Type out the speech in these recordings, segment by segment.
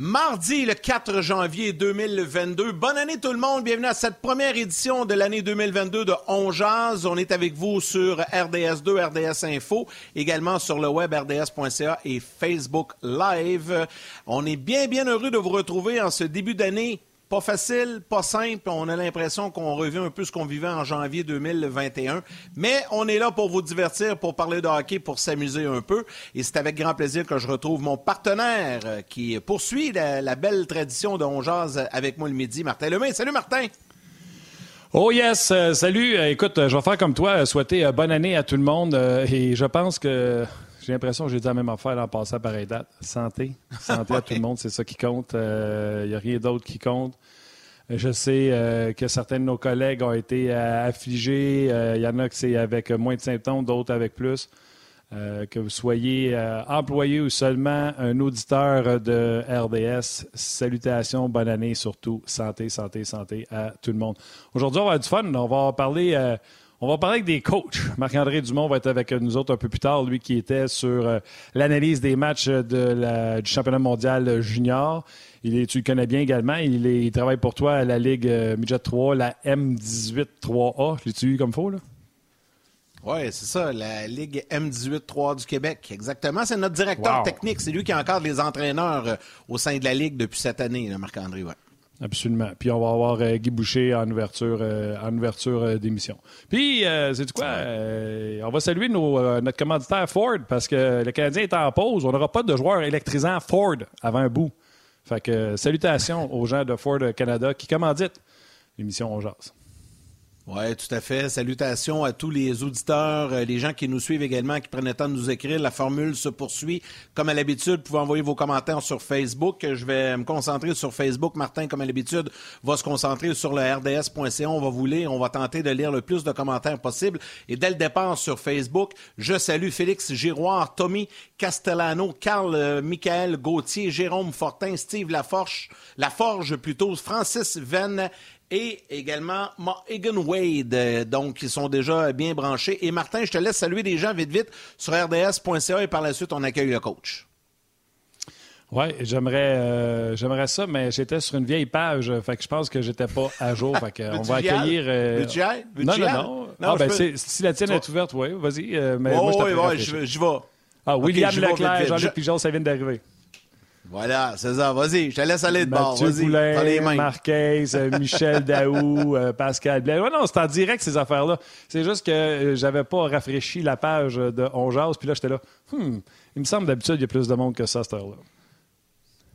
Mardi, le 4 janvier 2022. Bonne année tout le monde. Bienvenue à cette première édition de l'année 2022 de On. On est avec vous sur RDS2, RDS Info, également sur le web rds.ca et Facebook Live. On est bien, bien heureux de vous retrouver en ce début d'année pas facile, pas simple. On a l'impression qu'on revient un peu ce qu'on vivait en janvier 2021. Mais on est là pour vous divertir, pour parler de hockey, pour s'amuser un peu. Et c'est avec grand plaisir que je retrouve mon partenaire euh, qui poursuit la, belle tradition de On avec moi le midi, Martin Lemay. Salut Martin! Oh yes, euh, salut. Euh, écoute, je vais faire comme toi, souhaiter bonne année à tout le monde. et je pense que j'ai l'impression que j'ai dit la même affaire en passant par pareille date. Santé. Santé à tout le monde, c'est ça qui compte. Il euh, n'y a rien d'autre qui compte. Je sais euh, que certains de nos collègues ont été euh, affligés. Il y en a que c'est avec moins de symptômes, d'autres avec plus. que vous soyez employé ou seulement un auditeur de RDS, salutations, bonne année surtout. Santé, santé, santé à tout le monde. Aujourd'hui, on va avoir du fun. On va parler on va parler avec des coachs. Marc-André Dumont va être avec nous autres un peu plus tard, lui qui était sur euh, l'analyse des matchs de du championnat mondial junior. Il est, tu le connais bien également. Il, travaille pour toi à la Ligue euh, Midget 3, la M18-3A. L'as-tu eu comme faux, là? Oui, c'est ça, la Ligue M18-3 du Québec. Exactement. C'est notre directeur technique. C'est lui qui encadre les entraîneurs euh, au sein de la Ligue depuis cette année, Marc-André. Ouais. Absolument. Puis on va avoir euh, Guy Boucher en ouverture, euh, ouverture euh, d'émission. Puis, c'est quoi? on va saluer notre commanditaire Ford parce que le Canadien est en pause. On n'aura pas de joueurs électrisants Ford avant un bout. Fait que salutations aux gens de Ford Canada qui commanditent l'émission On Jase. Oui, tout à fait. Salutations à tous les auditeurs, euh, les gens qui nous suivent également, qui prennent le temps de nous écrire. La formule se poursuit. Comme à l'habitude, vous pouvez envoyer vos commentaires sur Facebook. Je vais me concentrer sur Facebook. Martin, comme à l'habitude, va se concentrer sur le rds.ca. On va vous lire. On va tenter de lire le plus de commentaires possible. Et dès le départ sur Facebook, je salue Félix Giroir, Tommy Castellano, Carl euh, Michael Gauthier, Jérôme Fortin, Steve Laforge, Laforge plutôt, Francis Venn et également Egan Wade, euh, donc ils sont déjà bien branchés. Et Martin, je te laisse saluer des gens vite vite sur rds.ca et par la suite on accueille le coach. Oui, j'aimerais euh, j'aimerais ça, mais j'étais sur une vieille page, fait que je pense que j'étais pas à jour. fait que on va accueillir. Euh... Non, non, non. ah, ben, si la tienne est ouverte, oui, vas-y. Euh, mais moi, je oui, oui, je vais. Ah, William Leclerc, Jean-Luc Pigeon, ça vient d'arriver. Voilà, c'est ça. Vas-y, je te laisse aller de bord. Vas-y, les mains. Marquez, euh, Michel Daou, euh, Pascal Blais. Ouais, non, c'est en direct, ces affaires-là. C'est juste que euh, j'avais pas rafraîchi la page de On puis là, j'étais là, hmm, il me semble d'habitude, il y a plus de monde que ça à cette heure-là.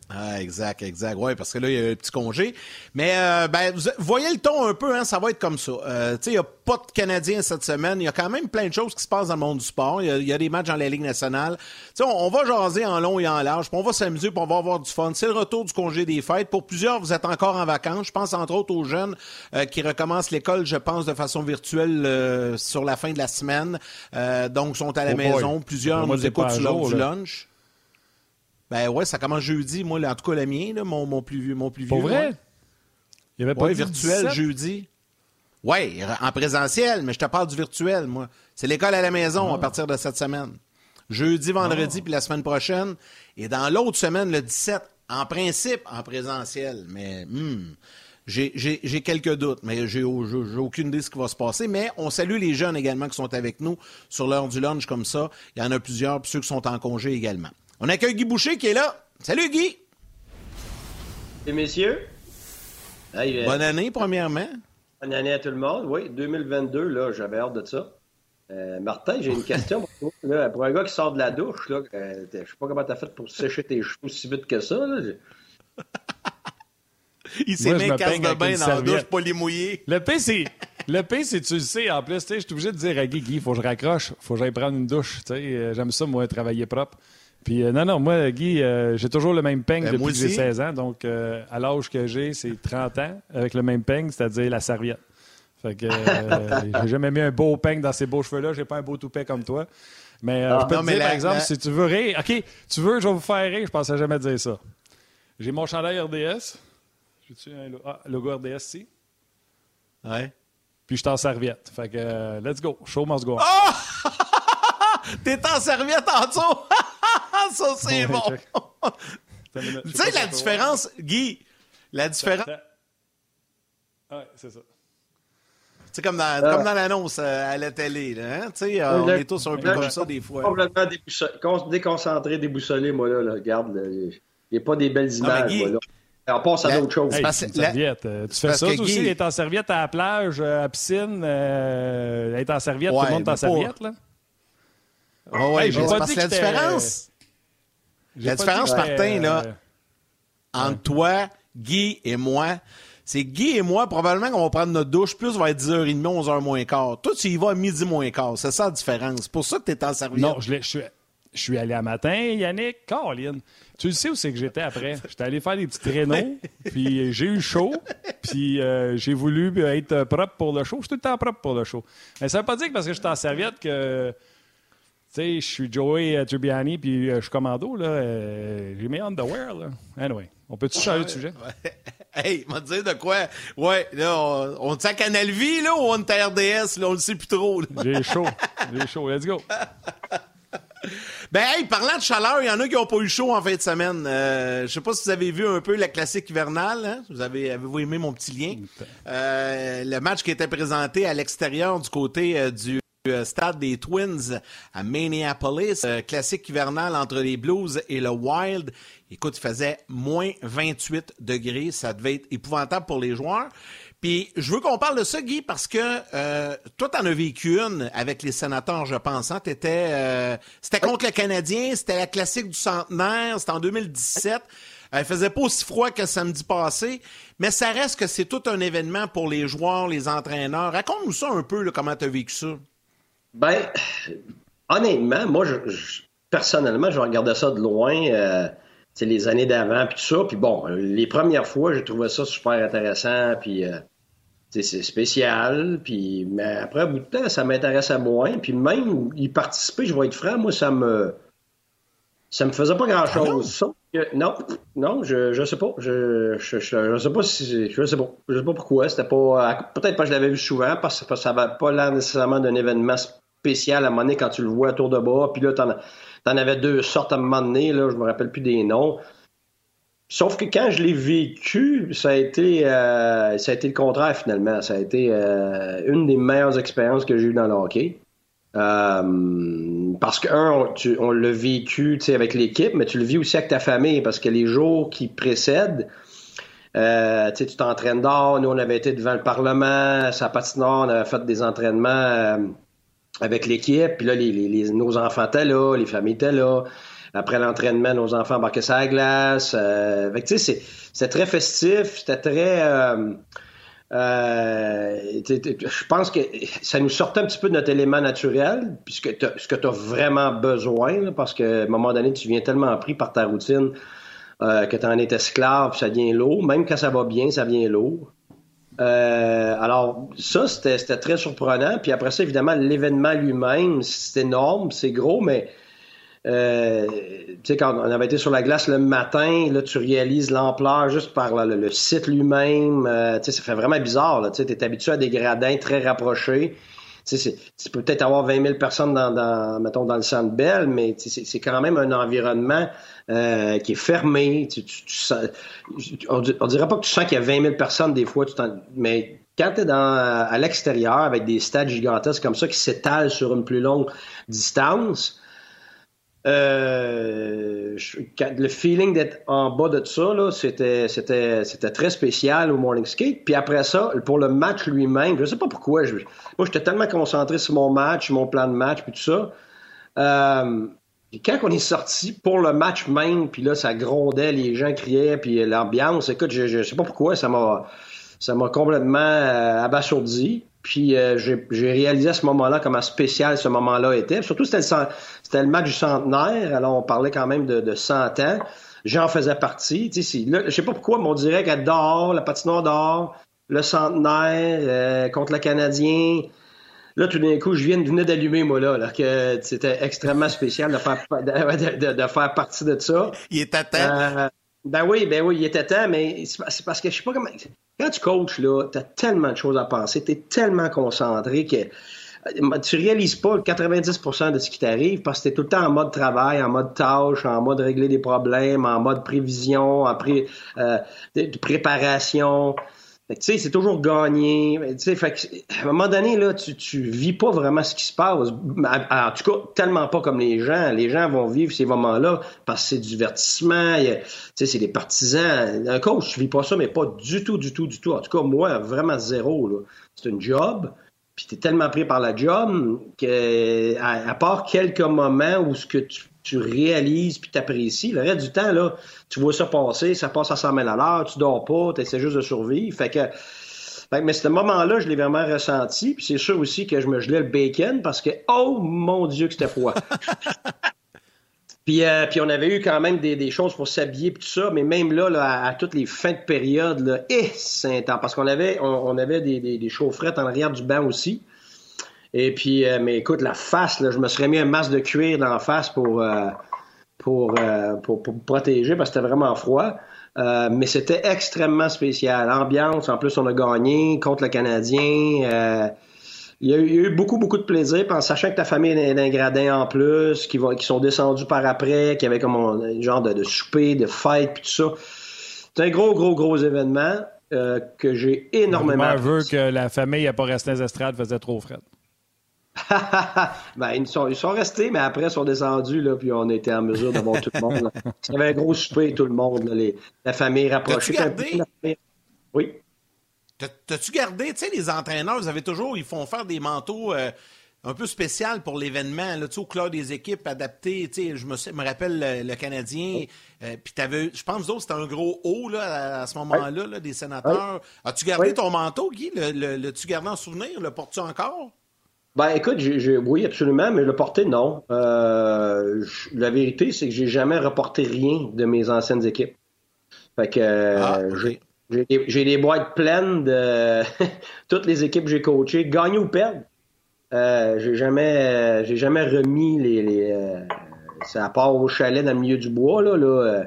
Ah, exact, exact. Oui, parce que là, il y a un petit congé. Mais euh, ben, vous voyez le ton un peu, hein, ça va être comme ça. Euh, tu sais, il n'y a pas de Canadiens cette semaine. Il y a quand même plein de choses qui se passent dans le monde du sport. Il y, a des matchs dans la Ligue nationale. Tu sais, on, va jaser en long et en large, puis on va s'amuser, puis on va avoir du fun. C'est le retour du congé des fêtes. Pour plusieurs, vous êtes encore en vacances. Je pense entre autres aux jeunes euh, qui recommencent l'école, je pense, de façon virtuelle sur la fin de la semaine. donc, sont à la oh maison. Plusieurs nous écoutent du lunch. Ben ouais, ça commence jeudi, moi, en tout cas, le mien, mon, mon, plus vieux. Mon plus vieux Pour vrai? Il y avait pas ouais, virtuel jeudi. Oui, en présentiel, mais je te parle du virtuel, moi. C'est l'école à la maison à ah. partir de cette semaine. Jeudi, vendredi, ah. puis la semaine prochaine. Et dans l'autre semaine, le 17, en principe, en présentiel. Mais hmm, j'ai quelques doutes, mais j'ai aucune idée de ce qui va se passer. Mais on salue les jeunes également qui sont avec nous sur l'heure du lunch comme ça. Il y en a plusieurs, puis ceux qui sont en congé également. On accueille Guy Boucher qui est là. Salut Guy! Et messieurs. Bonne année, premièrement. Bonne année à tout le monde. Oui, 2022, là, j'avais hâte de ça. Euh, Martin, j'ai une question pour toi. pour un gars qui sort de la douche, là, euh, je sais pas comment t'as fait pour sécher tes cheveux aussi vite que ça. Là. Il s'est mis un casse de bain dans la douche pour les mouiller. Le P, c'est. Le P, c'est tu le sais. En plus, je suis obligé de dire à Guy, Guy, faut que je raccroche, faut que j'aille prendre une douche. Euh, j'aime ça, moi, travailler propre. Puis, euh, non, non, moi, Guy, euh, j'ai toujours le même peigne ben, depuis que j'ai 16 ans. Donc, à l'âge que j'ai, c'est 30 ans avec le même peigne, c'est-à-dire la serviette. Fait que j'ai jamais mis un beau peigne dans ces beaux cheveux-là. J'ai pas un beau toupet comme toi. Mais ah, je peux te dire, par exemple, si tu veux rire, OK, tu veux, je vais vous faire rire, je pensais jamais dire ça. J'ai mon chandail RDS. J'ai-tu un ah, logo RDS ici? Ouais. Puis je suis en serviette. Fait que, euh, let's go. Show must go Oh! T'es en serviette en dessous! ça, c'est bon! tu sais, la différence, Guy, la différence. Ouais, c'est ça. C'est comme dans, ah. comme dans l'annonce euh, à la télé. Là, hein? tu sais, on est tous un peu comme ça des fois. Complètement déconcentré, déboussolé, moi. Là, là. Regarde, il n'y a pas des belles images. moi, là. On passe à d'autres choses. serviette. Euh, tu fais ça aussi, être en serviette à la plage, euh, à la piscine, euh, être en serviette, tout le monde est en serviette, là? Oh, ouais, pas dit que la différence. La différence, Martin, là, entre toi, Guy et moi, c'est Guy et moi, probablement qu'on va prendre notre douche plus vers 10h30, 11h moins quart. Toi, tu y vas à midi moins quart. C'est ça la différence. C'est pour ça que tu es en serviette. Non, je, je, je suis allé à matin, Yannick, Caroline. Tu le sais où c'est que j'étais après? J'étais allé faire des petits traîneaux, puis j'ai eu chaud, puis euh, j'ai voulu être propre pour le show. Je suis tout le temps propre pour le show. Mais ça veut pas dire que parce que je suis en serviette que, sais, je suis Joey euh, Turbiani, puis euh, je suis commando, là. j'ai mis underwear, là. Anyway, on peut-tu changer de sujet? Hey, m'a dire de quoi? Ouais, là, on, on à Canal Vie, là, ou on est à RDS, là, on le sait plus trop. J'ai chaud. J'ai chaud. Let's go. Ben, hey, parlant de chaleur, il y en a qui n'ont pas eu chaud en fin de semaine. Euh, je sais pas si vous avez vu un peu la classique hivernale. Hein? Vous avez, avez-vous aimé mon petit lien? Euh, le match qui était présenté à l'extérieur du côté euh, du euh, stade des Twins à Minneapolis. classique hivernale entre les Blues et le Wild. Écoute, il faisait moins 28 degrés. Ça devait être épouvantable pour les joueurs. Puis je veux qu'on parle de ça, Guy, parce que euh, toi, tu en as vécu une avec les sénateurs, je pense. Hein? Euh, c'était contre le Canadien, c'était la classique du centenaire, c'était en 2017. Elle euh, faisait pas aussi froid que samedi passé, mais ça reste que c'est tout un événement pour les joueurs, les entraîneurs. Raconte-nous ça un peu, comment tu as vécu ça. Ben, honnêtement, moi, je, personnellement, je regardais ça de loin. c'est les années d'avant, puis tout ça. Puis bon, les premières fois, j'ai trouvé ça super intéressant. Puis c'est spécial, puis mais après, un bout de temps, ça m'intéresse à moins. Puis même y participer, je vais être franc, moi, ça me ça me faisait pas grand-chose. Ah non? non, je, je sais pas. Je, je, je, sais pas si je sais pas. Je sais pas pourquoi. C'était pas. Peut-être pas que je l'avais vu souvent, parce que ça n'avait pas l'air nécessairement d'un événement spécial à un moment donné quand tu le vois à tour de bas. Puis là, t'en, en avais deux sortes à un moment donné, là, je me rappelle plus des noms. Sauf que quand je l'ai vécu, ça a été euh, ça a été le contraire finalement. Ça a été euh, une des meilleures expériences que j'ai eues dans le hockey. Euh, parce que un, on, l'a vécu avec l'équipe, mais tu le vis aussi avec ta famille parce que les jours qui précèdent, tu t'entraînes dehors. Nous, on avait été devant le Parlement, sa patinoire, on avait fait des entraînements avec l'équipe. Puis là, les, nos enfants étaient là, les familles étaient là. Après l'entraînement, nos enfants embarquaient sur la glace. Euh, c'est très festif. C'était très... Euh, euh, je pense que ça nous sortait un petit peu de notre élément naturel, puisque ce que tu as vraiment besoin, parce qu'à un moment donné, tu viens tellement pris par ta routine que tu en es esclave, ça devient lourd. Même quand ça va bien, ça devient lourd. Alors, ça, c'était très surprenant. Puis après ça, évidemment, l'événement lui-même, c'est énorme, c'est gros, mais euh, tu sais, quand on avait été sur la glace le matin, là, tu réalises l'ampleur juste par le, site lui-même. Euh, tu sais, ça fait vraiment bizarre. Là, tu es habitué à des gradins très rapprochés. Tu sais, tu peux peut-être avoir 20 000 personnes dans, dans, mettons, dans le centre Bell, mais c'est quand même un environnement euh, qui est fermé. Tu, on, dirait pas que tu sens qu'il y a 20 000 personnes des fois, mais quand tu es dans, à l'extérieur avec des stades gigantesques comme ça qui s'étalent sur une plus longue distance, euh, le feeling d'être en bas de ça, c'était, très spécial au morning skate. Puis après ça, pour le match lui-même, je sais pas pourquoi. Moi, j'étais tellement concentré sur mon match, mon plan de match, puis tout ça. Euh, quand on est sorti pour le match même, puis là, ça grondait, les gens criaient, puis l'ambiance, écoute, je, je sais pas pourquoi, ça m'a, ça m'a complètement euh, abasourdi. Puis euh, j'ai réalisé à ce moment-là comment spécial ce moment-là était. Surtout, c'était le, c'était le match du centenaire. Alors, on parlait quand même de, de 100 ans. J'en faisais partie. Sais, je sais pas pourquoi, mais on dirait qu'à dehors, la patinoire dehors, le centenaire euh, contre le Canadien. Là, tout d'un coup, je viens, venais d'allumer, moi, là, là que c'était extrêmement spécial de faire, de, de, faire partie de ça. Il était temps. Euh, ben oui, ben oui, il était temps, mais c'est parce que je sais pas comment quand tu coaches, là, tu as tellement de choses à penser, tu es tellement concentré que euh, tu réalises pas le 90% de ce qui t'arrive parce que tu es tout le temps en mode travail, en mode tâche, en mode régler des problèmes, en mode prévision, en pré, euh, de préparation tu sais, c'est toujours gagné. Tu sais, à un moment donné, là, tu, tu vis pas vraiment ce qui se passe. En tout cas, tellement pas comme les gens. Les gens vont vivre ces moments-là parce que c'est du divertissement. Tu sais, c'est des partisans. Un coach, tu vis pas ça, mais pas du tout, du tout, du tout. En tout cas, moi, vraiment zéro, là. C'est un job. Puis t'es tellement pris par la job que, à, part quelques moments où ce que tu tu réalises puis t'apprécies. Le reste du temps, là, tu vois ça passer, ça passe à 100 000 à l'heure, tu dors pas, tu essaies juste de survivre. Fait que, mais ce moment-là, je l'ai vraiment ressenti. Puis c'est sûr aussi que je me gelais le bacon parce que, oh mon Dieu, que c'était froid. puis, euh, puis on avait eu quand même des, choses pour s'habiller et tout ça, mais même là, là à, toutes les fins de période, là, et eh, c'est parce qu'on avait, on, avait des, des, des chaufferettes en arrière du banc aussi. Et puis, euh, mais écoute, la face, là, je me serais mis un masque de cuir dans la face pour, euh, pour, euh, pour, pour, protéger parce que c'était vraiment froid. mais c'était extrêmement spécial. Ambiance, en plus, on a gagné contre le Canadien. Il y, a eu, beaucoup, beaucoup de plaisir, en sachant que ta famille est d'un gradin en plus, qui, sont descendus par après, qui avait comme un genre de, de souper, de fête, puis tout ça. C'est un gros, gros, gros événement que j'ai énormément. Je veux que la famille n'a pas resté dans les estrades, faisait trop frais. ben, ils sont, ils sont restés, mais après, ils sont descendus, là, puis on était en mesure d'avoir tout le monde. Il y avait un gros souper, tout le monde, les, la famille rapprochée. Gardé... Oui. T'as-tu gardé, tu sais, les entraîneurs, vous avez toujours, ils font faire des manteaux euh, un peu spéciaux pour l'événement, là, tu sais, au club des équipes adaptées, tu sais, je me, me rappelle le, Canadien, euh, puis t'avais, je pense, que c'était un gros haut, là, à, ce moment-là, là, des sénateurs. As-tu gardé ton manteau, Guy? Le, le, gardé en souvenir? Le portes-tu encore? Ben écoute, j'ai, oui, absolument, mais le porter, non. Euh, la vérité, c'est que j'ai jamais reporté rien de mes anciennes équipes. Fait que ah, j'ai, des boîtes pleines de toutes les équipes que j'ai coachées, gagner ou perdre. Euh, j'ai jamais j'ai jamais remis les, les euh, c'est à part au chalet dans le milieu du bois là, là euh,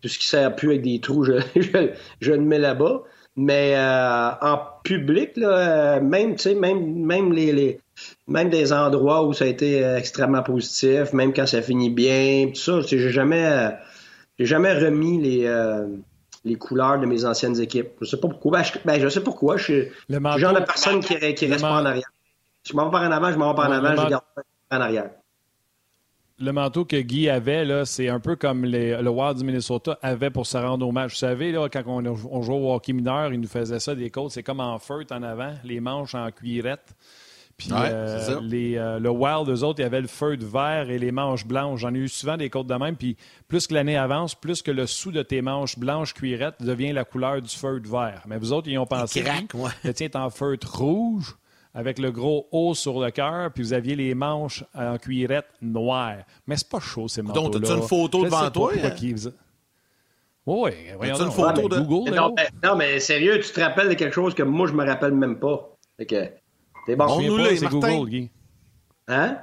tout ce qui sert plus avec des trous je, je, je le mets là-bas mais euh, en public là, même tu sais même même les, les même des endroits où ça a été euh, extrêmement positif, même quand ça finit bien, tout ça, j'ai jamais, euh, j'ai jamais remis les, euh, les couleurs de mes anciennes équipes. Je sais pas pourquoi. Ben, je, ben, je sais pourquoi. Je suis le genre de personne qui, qui reste pas en arrière. Je m'en vais par en avant, je m'en vais par en avant, je garde pas en arrière. Le manteau que Guy avait, là, c'est un peu comme le Wild du Minnesota avait pour se rendre au match. Vous savez, là, quand on, on jouait au hockey mineur, il nous faisait ça des côtes. C'est comme en feutre en avant, les manches en cuirette. Puis euh, les, euh, le Wild, eux autres, il y avait le feu de verre et les manches blanches. J'en ai eu souvent des côtes de même. Puis plus que l'année avance, plus que le sous de tes manches blanches cuirettes devient la couleur du feu de verre. Mais vous autres, ils ont pensé que le tien est en feutre rouge avec le gros haut sur le cœur, puis vous aviez les manches en cuirette noire. Mais c'est pas chaud, ces manteaux-là. Donc, as-tu une photo devant toi? Hein? Oui, voyons une photo de Google. Non mais, non, mais sérieux, tu te rappelles de quelque chose que moi, je me rappelle même pas. Fait que... C'est bon. On nous c'est Google, Guy. Hein?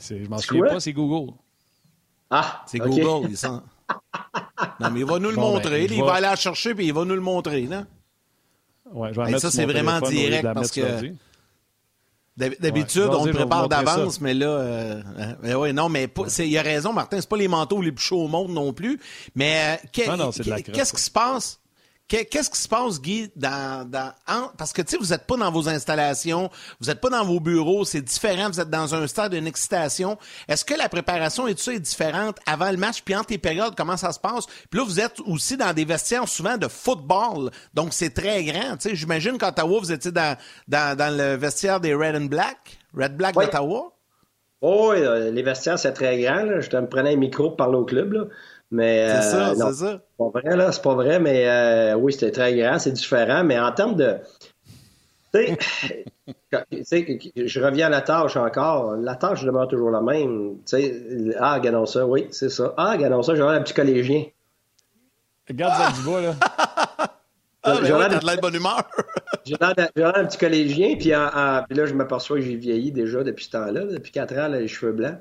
Je m'en souviens pas, c'est Google. Ah, c'est Google. Il non, mais il va nous le ben, montrer. il va aller la chercher puis il va nous le montrer. Là. Ouais, je vais ça, c'est vraiment direct parce que. D'habitude, on le prépare d'avance, mais là, euh, euh ouais, non, mais il a raison, Martin, c'est pas les manteaux les plus chauds au monde non plus. Mais euh, qu'est-ce qui se passe? Qu'est-ce qui se passe, Guy, dans, parce que tu sais, vous n'êtes pas dans vos installations, vous n'êtes pas dans vos bureaux, c'est différent, vous êtes dans un stade d'une excitation. Est-ce que la préparation et tout ça est différente avant le match, puis entre les périodes, comment ça se passe? Puis là, vous êtes aussi dans des vestiaires souvent de football, donc c'est très grand. Tu sais, j'imagine qu'à Ottawa, vous étiez dans, dans, le vestiaire des Red and Black, Red Black d'Ottawa? Oh, oui, les vestiaires, c'est très grand. Je te prenais un micro pour parler au club. Là. Mais, c'est ça, euh, c'est ça. C'est pas vrai, là, c'est pas vrai, mais euh, oui, c'était très grand, c'est différent. Mais en termes de. Tu sais, je reviens à la tâche encore. La tâche demeure toujours la même. Tu sais, ah, regardons ça, oui, c'est ça. Ah, regardons ça, j'aurais un petit collégien. Regarde ça du bas, là. Ah, mais ouais, t'as de la bonne humeur. j'ai l'air un petit collégien, puis, puis là, je m'aperçois que j'ai vieilli déjà depuis ce temps-là. Depuis 4 ans, les cheveux blancs.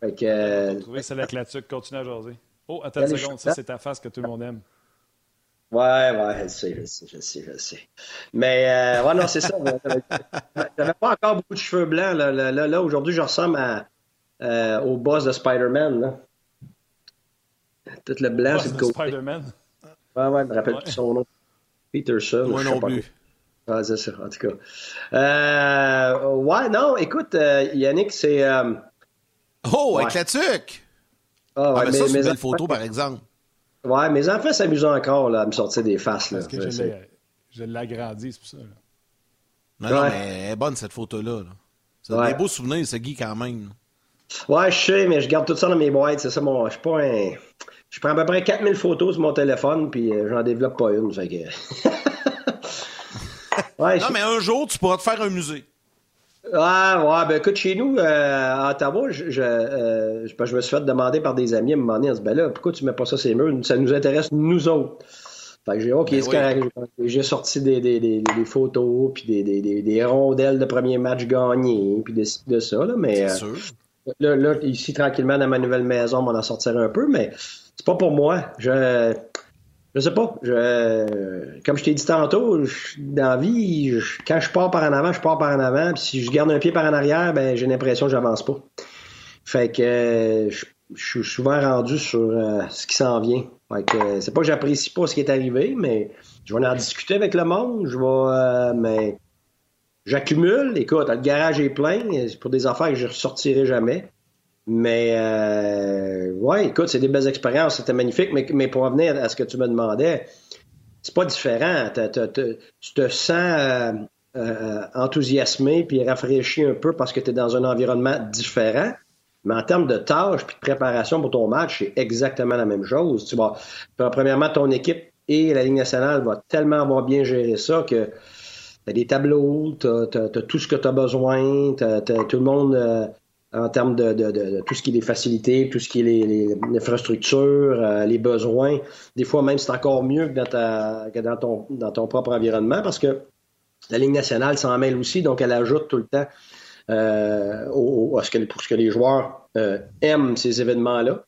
Fait que. Euh, trouver ça avec la tuque, continue à jaser. Oh, attends une seconde, ça c'est ta face que tout le monde aime. Ouais, ouais, je sais, je sais, je sais, je sais. Mais, euh, ouais, non, c'est ça. J'avais pas encore beaucoup de cheveux blancs. Là, là, là, aujourd'hui, je ressemble à, euh, au boss de Spider-Man. Tout le blanc, c'est le côté. Spider-Man? Ouais, ouais, je me rappelle plus son nom. Peterson. Moi non plus. Ah, c'est ça, en tout cas. Euh, ouais, non, écoute, euh, Yannick, c'est. Oh, avec la tuque! Ah, ouais, ah, mais ça, c'est une belle photo, par exemple. Ouais, mes enfants s'amusent encore là, à me sortir des faces. Là. Parce que je l'ai agrandi, c'est pour ça. Non, non, mais elle est bonne, cette photo-là. C'est un des beaux souvenirs, ce Guy, quand même. Ouais, je sais, mais je garde tout ça dans mes boîtes. C'est ça, mon. Je suis pas un. Je prends à peu près 4000 photos sur mon téléphone, puis euh, j'en développe pas une. Fait que... ouais, non, mais un jour, tu pourras te faire un musée. Ah, ouais, ben écoute, chez nous, euh, à Ottawa, je, je, euh, je, me suis fait demander par des amis à un moment donné, on se ben là, pourquoi tu mets pas ça ces murs? Ça nous intéresse, nous autres. Fait que j'ai OK, ben J'ai sorti des, des, des, des, photos, puis des, des, des, rondelles de premier match gagné, puis de, de ça, là, mais... Euh, sûr. Là, là, ici, tranquillement, dans ma nouvelle maison, on en sortir un peu, mais c'est pas pour moi. Je je sais pas. Je, comme je t'ai dit tantôt, dans la vie, quand je pars par en avant, je pars par en avant. Puis si je garde un pied par en arrière, ben j'ai l'impression que j'avance pas. Fait que je, suis souvent rendu sur euh, ce qui s'en vient. Fait que c'est pas que j'apprécie pas ce qui est arrivé, mais je vais en discuter avec le monde. Je vais, euh, mais j'accumule. Écoute, le garage est plein. C'est pour des affaires que je ressortirai jamais. Mais euh, ouais, écoute, c'est des belles expériences, c'était magnifique. Mais, pour revenir à ce que tu me demandais, c'est pas différent. tu te sens euh, euh, enthousiasmé puis rafraîchi un peu parce que tu es dans un environnement différent. Mais en termes de tâches puis de préparation pour ton match, c'est exactement la même chose. Tu vas, premièrement, ton équipe et la Ligue nationale va tellement avoir bien géré ça que tu as des tableaux, tu as, tout ce que tu as besoin, tout le monde en termes de, tout ce qui est les facilités, tout ce qui est les, euh, les besoins. Des fois même, c'est encore mieux que dans, ta, que dans, ton, dans ton propre environnement parce que la Ligue nationale s'en mêle aussi, donc elle ajoute tout le temps euh, au, pour ce que les joueurs euh, aiment ces événements-là.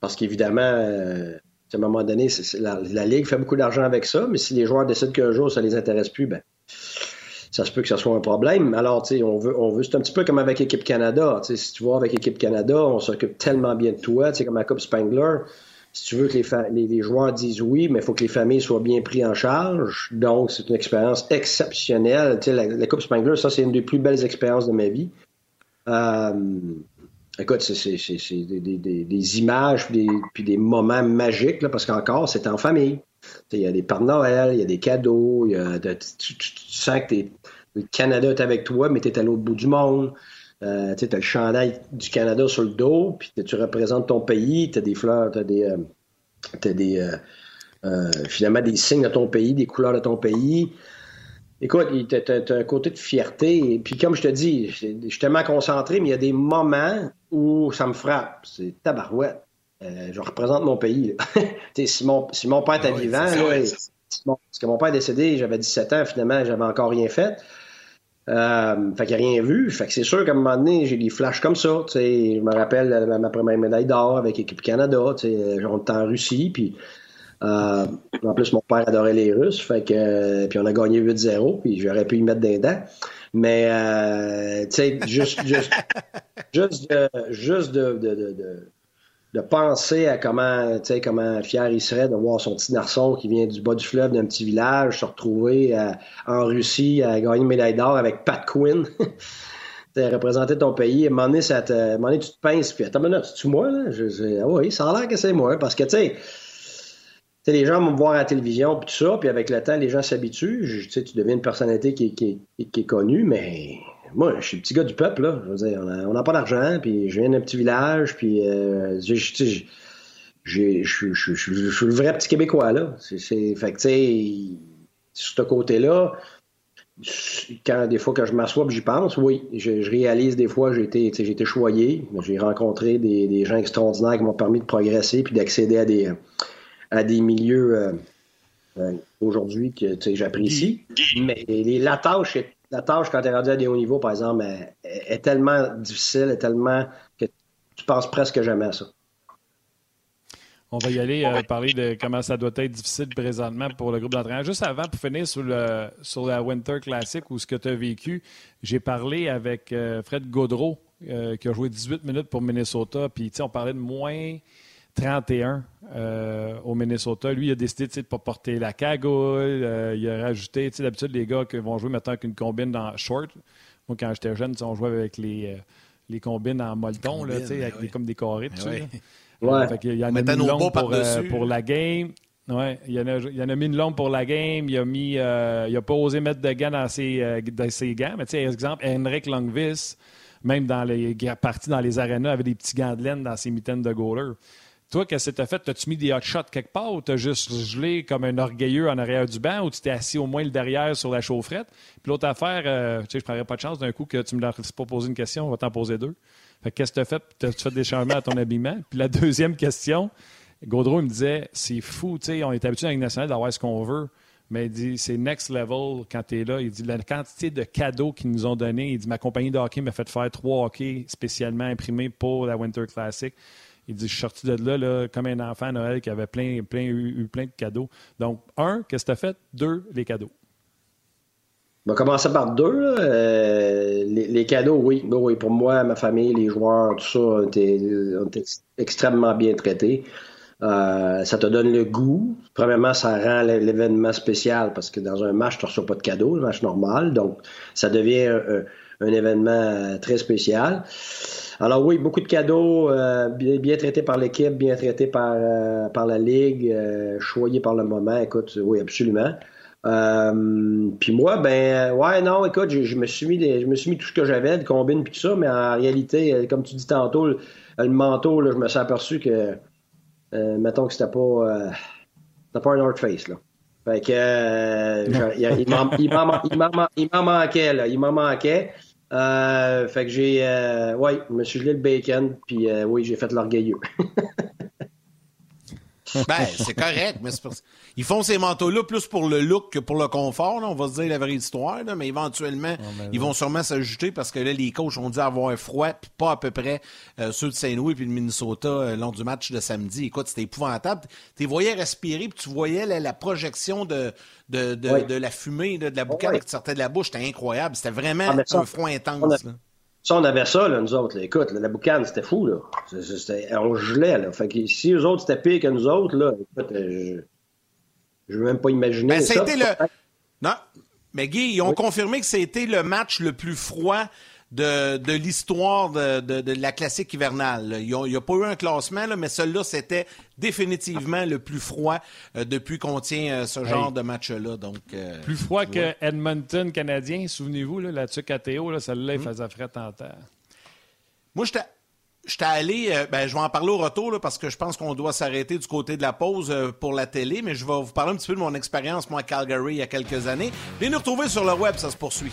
Parce qu'évidemment, à un moment donné, la, la, Ligue fait beaucoup d'argent avec ça, mais si les joueurs décident qu'un jour ça les intéresse plus, ben ça se peut que ce soit un problème. Alors, tu sais, on veut, on veut, c'est un petit peu comme avec Équipe Canada. Tu sais, si tu vois avec Équipe Canada, on s'occupe tellement bien de toi, tu comme la Coupe Spangler. Si tu veux que les, les, joueurs disent oui, mais il faut que les familles soient bien prises en charge. Donc, c'est une expérience exceptionnelle. Tu sais, la, Coupe Spangler, ça, c'est une des plus belles expériences de ma vie. Euh, écoute, c'est des, des, des, images puis des, puis des moments magiques, là, parce qu'encore, c'est en famille. Il y a des Pères Noël, il y a des cadeaux, tu, sens que le Canada est avec toi, mais tu es à l'autre bout du monde. Euh, tu as le chandail du Canada sur le dos, puis tu représentes ton pays, tu as des fleurs, tu as des, euh, des euh, finalement des signes de ton pays, des couleurs de ton pays. Écoute, tu as, un côté de fierté. Et puis comme je te dis, je suis tellement concentré, mais il y a des moments où ça me frappe. C'est tabarouette. Euh, je représente mon pays. si, mon, si mon père était ah vivant, parce que mon père est décédé, j'avais 17 ans, finalement, j'avais encore rien fait. Euh, fait qu'il n'y a rien vu. Fait que c'est sûr qu'à un moment donné, j'ai des flashs comme ça. Je me rappelle ma première médaille d'or avec l'équipe Canada. On était en Russie. Puis, euh, en plus, mon père adorait les Russes. Fait que, puis on a gagné 8-0. Puis j'aurais pu y mettre des dents. Mais, euh, tu sais, juste, juste, juste, juste de, de, de de penser à comment, tu sais, comment fier il serait de voir son petit garçon qui vient du bas du fleuve d'un petit village se retrouver en Russie à gagner une médaille d'or avec Pat Quinn. tu représenter ton pays. À un moment donné, ça à tu te pinces, puis attends, minute, c'est-tu moi, là? Je, ah oui, ça a l'air que c'est moi, parce que, tu sais, les gens vont me voir à la télévision, puis tout ça, puis avec le temps, les gens s'habituent. Tu sais, tu deviens une personnalité qui est connue, mais moi, je suis le petit gars du peuple, là. Je veux dire, on n'a pas d'argent, puis je viens d'un petit village, puis euh, je, suis le vrai petit Québécois, là. C'est, fait que, tu sais, sur ce côté-là, quand des fois que je m'assois j'y pense, oui, je, réalise des fois j'ai été, j'ai été choyé, j'ai rencontré des, gens extraordinaires qui m'ont permis de progresser puis d'accéder à des à des milieux euh, euh, aujourd'hui que j'apprécie. Mais la tâche est la tâche quand tu es rendu à des hauts niveaux, par exemple, est, tellement difficile, est tellement que tu penses presque jamais à ça. On va y aller euh, parler de comment ça doit être difficile présentement pour le groupe d'entraînement. Juste avant, pour finir sur, le, sur la Winter Classic ou ce que tu as vécu, j'ai parlé avec euh, Fred Gaudreau, euh, qui a joué 18 minutes pour Minnesota. Puis, on parlait de moins 31 euh, au Minnesota. Lui, il a décidé de ne pas porter la cagoule. Euh, il a rajouté, d'habitude, les gars qui vont jouer maintenant avec une combine dans short. Moi, quand j'étais jeune, on jouait avec les, euh, les combines en molleton, là, avec ben comme des carrés. Ben ouais. il y en a mis une longue pour, pour, la game. Ouais, il, y en a, il y en a mis une longue pour la game. Il a mis, il a pas osé mettre de gants dans ses, dans ses gants. Mais tu sais, exemple, Henrik Longvis, même dans les parties dans les arénas, avait des petits gants de laine dans ses mitaines de goaler. Toi, qu'est-ce que tu as fait? As-tu mis des hot shots quelque part ou t'as juste gelé comme un orgueilleux en arrière du banc ou tu t'es assis au moins le derrière sur la chaufferette? Puis l'autre affaire, euh, tu sais, je prendrais pas de chance d'un coup que tu me laisses pas poser une question, on va t'en poser deux. Fait qu'est-ce que tu as fait? T'as-tu fait des changements à ton habillement? Puis la deuxième question, Gaudreau me disait, c'est fou, tu sais, on est habitué avec nationale d'avoir ce qu'on veut. Mais il dit, c'est next level quand tu es là. Il dit, la quantité de cadeaux qu'ils nous ont donnés. Il dit, ma compagnie de hockey m'a fait faire trois hockey spécialement imprimés pour la Winter Classic. Il dit, je suis sorti de là, comme un enfant à Noël qui avait plein, plein, eu, plein de cadeaux. Donc, un, qu'est-ce que tu as fait? Deux, les cadeaux. On commencer par deux. Euh, les, cadeaux, oui. oui. Pour moi, ma famille, les joueurs, tout ça, ont été, extrêmement bien traités. Euh, ça te donne le goût. Premièrement, ça rend l'événement spécial parce que dans un match, tu ne reçois pas de cadeaux, un match normal. Donc, ça devient un événement très spécial. Alors oui, beaucoup de cadeaux, euh, bien, traités par l'équipe, bien traités par, euh, par la Ligue, euh, choyés par le moment. Écoute, oui, absolument. puis moi, ben ouais, non, écoute, je, me suis mis je me suis mis tout ce que j'avais, de combine puis tout ça, mais en réalité, comme tu dis tantôt, le, manteau, là, je me suis aperçu que mettons que c'était pas pas un North Face là. Fait que il m'en manquait là, il m'en manquait. Euh, fait que j'ai. Euh, ouais, je me suis gelé le bacon, puis euh, oui, j'ai fait l'orgueilleux. ben, c'est correct, mais ils font ces manteaux-là plus pour le look que pour le confort, on va se dire la vraie histoire, mais éventuellement, oh, ils vont sûrement s'ajouter parce que là, les coachs ont dit avoir froid, puis pas à peu près ceux de Saint-Louis puis de Minnesota lors du match de samedi. Écoute, c'était épouvantable. Tu voyais respirer, puis tu voyais la projection de, de, de, la fumée, de, la boucane qui sortait de la bouche. C'était incroyable. C'était vraiment ah, un froid intense. Ça, on avait ça, là, nous autres. Écoute, la boucane, c'était fou. Là. on gelait. Là. Fait que si eux autres, c'était pire que nous autres, là, écoute, euh, je ne veux même pas imaginer. Ben, ça. Le... Non, mais Guy, ils ont confirmé que c'était le match le plus froid de, l'histoire de, la classique hivernale. Il n'y a, pas eu un classement, mais celui-là, c'était définitivement le plus froid euh, depuis qu'on tient euh, ce genre de match-là. Donc, euh, plus froid que Edmonton canadien, souvenez-vous, là, la tuque à Théo, celle-là, il hmm. faisait frais en terre. Moi, j'étais. J'étais allé, ben, je vais en parler au retour parce que je pense qu'on doit s'arrêter du côté de la pause pour la télé, mais je vais vous parler un petit peu de mon expérience, moi, à Calgary, il y a quelques années. Venez nous retrouver sur le web, ça se poursuit.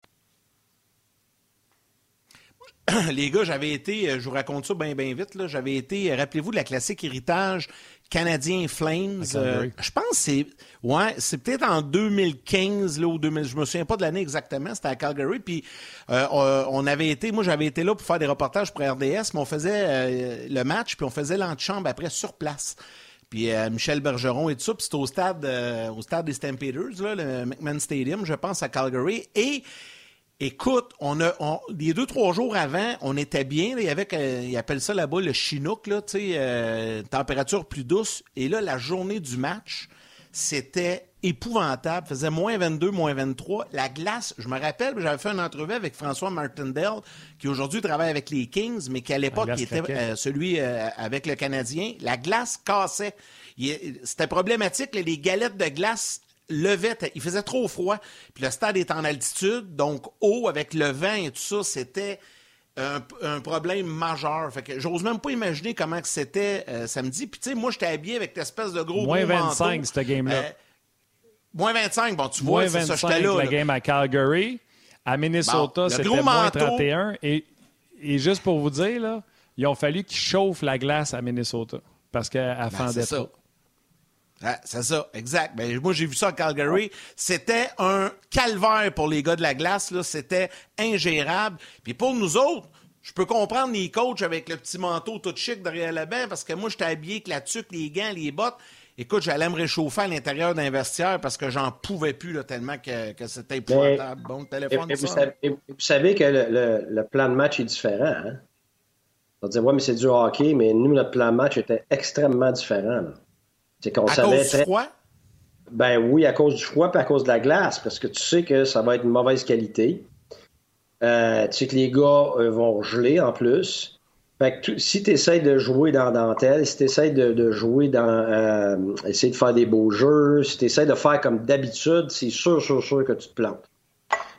les gars, j'avais été, je vous raconte ça bien, bien vite, j'avais été, rappelez-vous de la classique héritage canadien Flames. je pense que c'est, ouais, c'est peut-être en 2015, là, ou 2000, je me souviens pas de l'année exactement, c'était à Calgary, puis on avait été, moi j'avais été là pour faire des reportages pour RDS, mais on faisait le match, puis on faisait l'antichambre après sur place. Puis euh, Michel Bergeron et tout ça, puis c'était au stade, euh, au stade des Stampeders, là, le McMahon Stadium, je pense, à Calgary. Et écoute, on a, on, les deux, trois jours avant, on était bien. il y avait, euh, ils appellent ça là-bas le Chinook, là, tu sais, température plus douce. Et là, la journée du match, c'était épouvantable. faisait moins 22, moins 23. La glace, je me rappelle, j'avais fait une entrevue avec François Martindale, qui aujourd'hui travaille avec les Kings, mais qui à l'époque était euh, celui euh, avec le Canadien. La glace cassait. C'était problématique. les galettes de glace levaient. Il faisait trop froid. Puis le stade est en altitude, donc haut avec le vent et tout ça, c'était... Un, problème majeur. Fait que j'ose même pas imaginer comment c'était euh, samedi. Puis tu sais, moi j'étais habillé avec cette espèce de gros Moins 25 cette game-là. Moins 25, bon, tu vois, c'est ça, j'étais là. la game à Calgary. À Minnesota, c'était moins 31. Et, et, juste pour vous dire, là, ils ont fallu qu'ils chauffent la glace à Minnesota parce qu'elle ben, fendait ça. Ah, c'est ça, exact. Ben, moi, j'ai vu ça à Calgary. C'était un calvaire pour les gars de la glace. Là. C'était ingérable. Puis pour nous autres, je peux comprendre les coachs avec le petit manteau tout chic derrière la bain parce que moi, j'étais habillé avec la tuque, les gants, les bottes. Écoute, j'allais me réchauffer à l'intérieur d'un vestiaire parce que j'en pouvais plus là, tellement que, que c'était épouvantable. Bon, téléphone, et, vous, savez, vous, savez, que le, le, plan de match est différent. Hein? On va dire, ouais, mais c'est du hockey, mais nous, notre plan de match était extrêmement différent. C'est qu'on à savait cause du froid? Ben oui, à cause du froid et à cause de la glace, parce que tu sais que ça va être une mauvaise qualité. Euh, tu sais que les gars euh, vont geler en plus. Fait que si tu essaies de jouer dans dentelle, si tu essaies de, jouer dans. Euh, essayer de faire des beaux jeux, si tu essaies de faire comme d'habitude, c'est sûr, sûr, sûr que tu te plantes.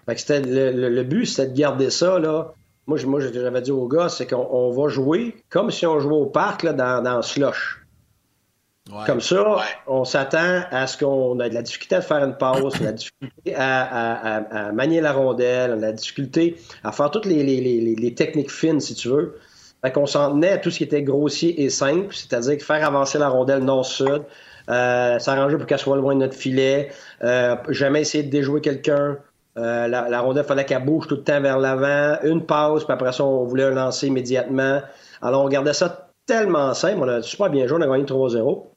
Fait que c'était le, but, c'était de garder ça, là. Moi, moi j'avais dit aux gars, c'est qu'on va jouer comme si on jouait au parc, là, dans, dans slush. Comme ça, on s'attend à ce qu'on ait de la difficulté à faire une pause, la difficulté à, manier la rondelle, la difficulté à faire toutes les, les techniques fines, si tu veux. Fait qu'on s'en tenait à tout ce qui était grossier et simple, c'est-à-dire faire avancer la rondelle nord-sud, euh, s'arranger pour qu'elle soit loin de notre filet, euh, jamais essayer de déjouer quelqu'un. Euh, la, la, rondelle, fallait qu'elle bouge tout le temps vers l'avant, une pause, puis après ça, on voulait un lancer immédiatement. Alors, on gardait ça tellement simple. On a super bien joué, on a gagné 3-0.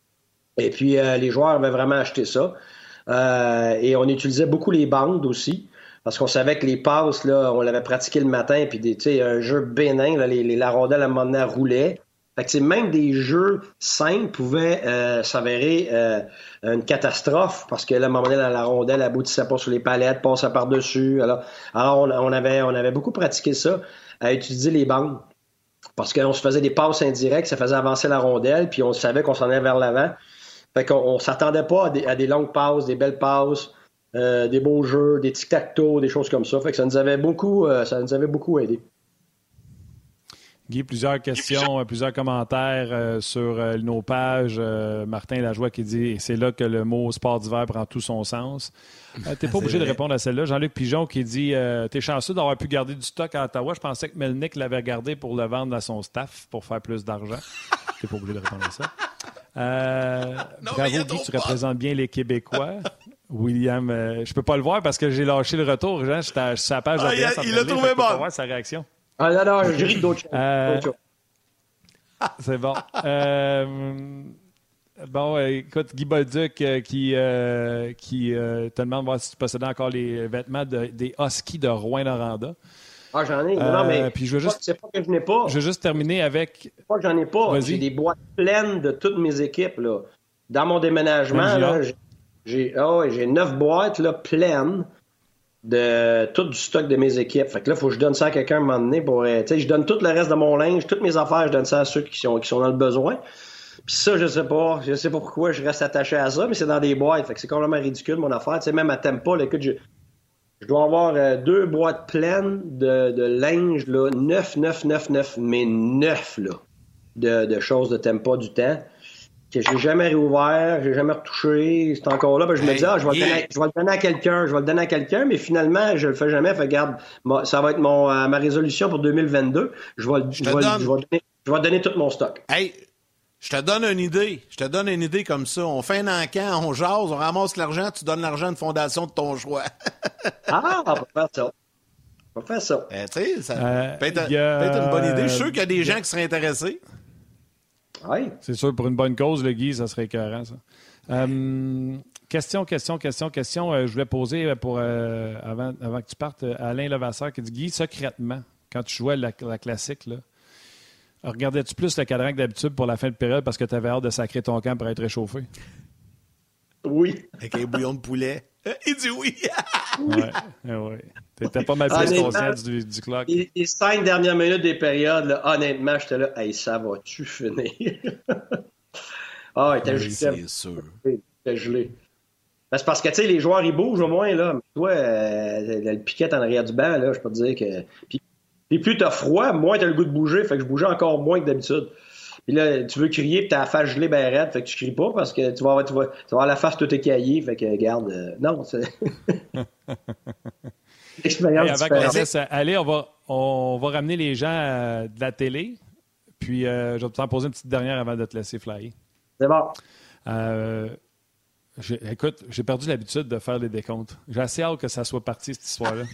Et puis, euh, les joueurs avaient vraiment acheté ça. Euh, et on utilisait beaucoup les bandes aussi parce qu'on savait que les passes, là, on l'avait pratiqué le matin, puis des, un jeu bénin, là, les, les, la rondelle à un moment donné roulait. Fait que même des jeux simples pouvaient euh, s'avérer euh, une catastrophe parce que là, à un moment donné, la, rondelle aboutissait pas sur les palettes, passait par-dessus. Alors, alors on, avait, on avait beaucoup pratiqué ça, à utiliser les bandes. Parce qu'on se faisait des passes indirectes, ça faisait avancer la rondelle, puis on savait qu'on s'en allait vers l'avant. Fait qu'on on, s'attendait pas à des, à des longues passes, des belles passes. Euh, des beaux jeux, des tic-tac-toe, des choses comme ça. Fait que ça nous avait beaucoup, euh, ça nous avait beaucoup aidé. Guy, plusieurs questions, plusieurs commentaires euh, sur nos pages. Martin Lajoie qui dit c'est là que le mot sport d'hiver prend tout son sens. tu n'es pas obligé de répondre à celle-là. Jean-Luc Pigeon qui dit T'es chanceux d'avoir pu garder du stock à Ottawa. Je pensais que Melnick l'avait gardé pour le vendre à son staff pour faire plus d'argent. tu n'es pas obligé de répondre à ça. bravo, Guy, tu représentes bien les Québécois. William, euh, je peux pas le voir parce que j'ai lâché le retour. Jean, j'étais sur sa page ah, Il, il a trouvé bon. voir sa réaction. Ah non, non, j'ai ri d'autres choses. Euh, c'est bon. Euh, bon, écoute, Guy Bolduc qui, qui te demande si tu possédais encore les vêtements des Huskies de Rouen-Noranda. Ah, j'en ai. Non, mais puis je veux juste, c'est pas que je n'ai pas. Je veux juste terminer avec. C'est pas que j'en ai pas. J'ai des boîtes pleines de toutes mes équipes. Là. Dans mon déménagement, là, j'ai oh, j'ai neuf boîtes là, pleines de tout du stock de mes équipes. Fait que là, il faut que je donne ça à quelqu'un à un moment donné pour. Euh, tu sais, je donne tout le reste de mon linge, toutes mes affaires, je donne ça à ceux qui sont, qui sont dans le besoin. Puis ça, je sais pas. Je sais pas pourquoi je reste attaché à ça, mais c'est dans des boîtes. Fait que c'est complètement ridicule, mon affaire. Tu sais, même à Tempa, écoute, je, je dois avoir euh, deux boîtes pleines de, de linge, là, neuf, neuf, neuf, neuf, mais neuf, là, de, de choses de Tempa du temps que j'ai jamais réouvert, j'ai jamais retouché, c'est encore là. Ben, je me dis, ah, je vais, le donner, à quelqu'un, je vais le donner à quelqu'un, mais finalement, je le fais jamais. Fait, regarde, ça va être mon, euh, ma résolution pour 2022. Je vais, je, vais, donner, je vais donner tout mon stock. Hey, je te donne une idée. Je te donne une idée comme ça. On fait un encan, on jase, on ramasse l'argent, tu donnes l'argent à une fondation de ton choix. ah, on peut faire ça. On peut faire ça. Eh, tu sais, ça euh, peut, être, une bonne idée. Je suis sûr qu'il y a des gens qui seraient intéressés. Oui. C'est sûr, pour une bonne cause, le Guy, ça serait écœurant, ça. Euh, question, question, question, question. Euh, je voulais poser pour, avant, avant que tu partes, Alain Levasseur qui dit Guy, secrètement, quand tu jouais la, la classique, là, Regardais-tu plus le cadran que d'habitude pour la fin de période parce que tu avais hâte de sacrer ton camp pour être réchauffé? Oui. Avec un bouillon de poulet. Il dit oui. oui, oui. T'étais pas mal plus conscient du, du clock. Les, cinq dernières minutes des périodes, là, honnêtement, j'étais là, hey, ça va-tu finir? ah, il était gelé. C'est sûr. Il était gelé. Ben, c'est parce que, tu sais, les joueurs, ils bougent au moins, là. Mais toi, euh, le piquet en arrière du banc, là, je peux te dire que. Puis, puis plus t'as froid, moins t'as le goût de bouger. Fait que je bougeais encore moins que d'habitude. Puis là, tu veux crier, puis t'as la face gelée ben raide, fait que tu cries pas parce que tu vas avoir, tu vas, tu vas avoir la face tout écaillée, fait que garde, euh, non, c'est... Expérience allez, on va, on va ramener les gens euh, de la télé, puis euh, je vais t'en poser une petite dernière avant de te laisser flyer. C'est bon. écoute, j'ai perdu l'habitude de faire les décomptes. J'ai assez hâte que ça soit parti, cette histoire-là.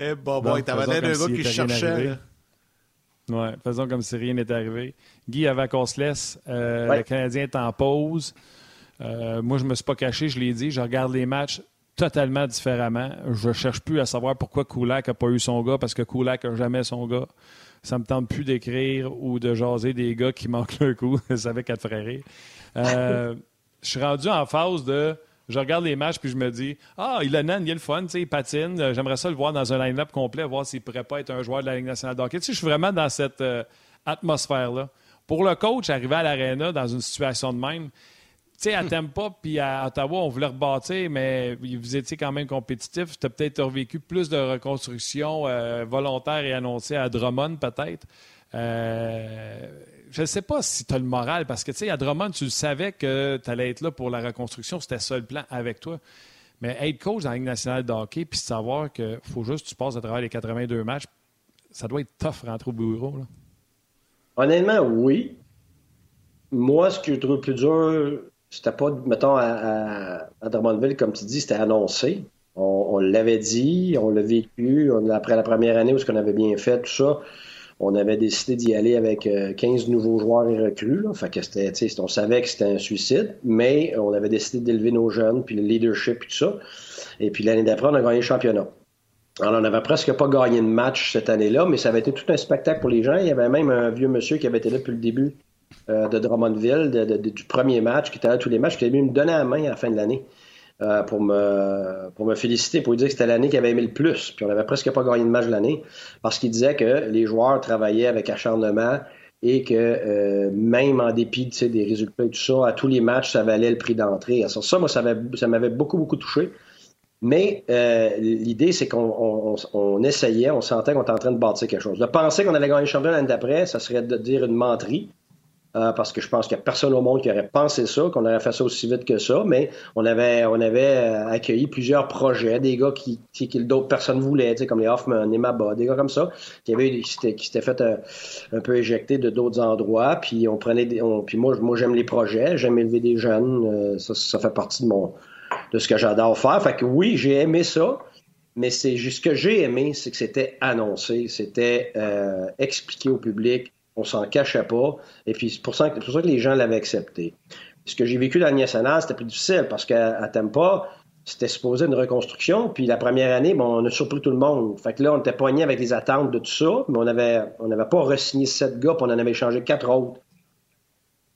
Eh, bon, bon, t'avais l'air d'un gars qui cherchait. Ouais, faisons comme si rien n'était arrivé. Guy, avant qu'on se laisse, euh, le Canadien est en pause. Euh, moi, je me suis pas caché, je l'ai dit. Je regarde les matchs totalement différemment. Je cherche plus à savoir pourquoi Kulak n'a pas eu son gars, parce que Kulak n'a jamais son gars. Ça me tente plus d'écrire ou de jaser des gars qui manquent le coup. Ça fait quatre frères. Euh, je suis rendu en phase de je regarde les matchs puis je me dis Ah, il a il a le fun, il patine. Euh, j'aimerais ça le voir dans un line-up complet, voir s'il pourrait pas être un joueur de la Ligue nationale de je suis vraiment dans cette euh, atmosphère-là. Pour le coach, arriver à l'aréna dans une situation de même, tu sais, à Tampa puis à Ottawa, on voulait rebâtir, mais vous étiez quand même compétitif. Tu as peut-être revécu plus de reconstruction euh, volontaire et annoncée à Drummond, peut-être. Je ne sais pas si tu as le moral, parce que, tu sais, à Drummond, tu savais que tu allais être là pour la reconstruction. C'était ça le plan avec toi. Mais être coach dans la Ligue nationale de puis savoir qu'il faut juste que tu passes à travers les 82 matchs, ça doit être tough rentrer au bureau. Là. Honnêtement, oui. Moi, ce que je trouve plus dur, c'était pas, mettons, à, Drummondville, comme tu dis, c'était annoncé. On, l'avait dit, on l'a vécu. après la première année où ce qu'on avait bien fait, tout ça, on avait décidé d'y aller avec 15 euh, nouveaux joueurs et recrues. Que c'était, on savait que c'était un suicide, mais on avait décidé d'élever nos jeunes, puis le leadership et tout ça. Et puis l'année d'après, on a gagné le championnat. Alors, on n'avait presque pas gagné de match cette année-là, mais ça avait été tout un spectacle pour les gens. Il y avait même un vieux monsieur qui avait été là depuis le début euh, de Drummondville, du premier match, qui était là tous les matchs, qui avait me donner la main à la fin de l'année. Euh, pour, me, pour me féliciter, pour lui dire que c'était l'année qu'il avait aimé le plus. Puis on n'avait presque pas gagné de match l'année parce qu'il disait que les joueurs travaillaient avec acharnement et que euh, même en dépit des résultats et tout ça, à tous les matchs, ça valait le prix d'entrée. Ça, moi, ça m'avait beaucoup, beaucoup touché. Mais euh, l'idée, c'est qu'on on, essayait, on sentait qu'on était en train de bâtir quelque chose. De penser qu'on allait gagner le championnat l'année d'après, ça serait de dire une menterie. Euh, parce que je pense qu'il n'y a personne au monde qui aurait pensé ça, qu'on aurait fait ça aussi vite que ça, mais on avait, on avait euh, accueilli plusieurs projets, des gars qui, qui, d'autres personnes voulaient, comme les Hoffman, les Maba, des gars comme ça, qui avaient, qui s'étaient fait euh, un, peu éjecter de d'autres endroits, puis on prenait, des, puis moi, moi j'aime les projets, j'aime élever des jeunes, ça, ça fait partie de mon, de ce que j'adore faire. Fait que oui, j'ai aimé ça. Mais c'est ce que j'ai aimé, c'est que c'était annoncé, c'était expliqué au public, on s'en cachait pas. Et puis, c'est pour, ça, que les gens l'avaient accepté. Ce que j'ai vécu dans le c'était plus difficile parce qu'à Tampa, c'était supposé une reconstruction. Puis la première année, on a surpris tout le monde. Fait que là, on était poigné avec les attentes de tout ça, mais on n'avait pas re-signé sept gars, puis on en avait échangé quatre autres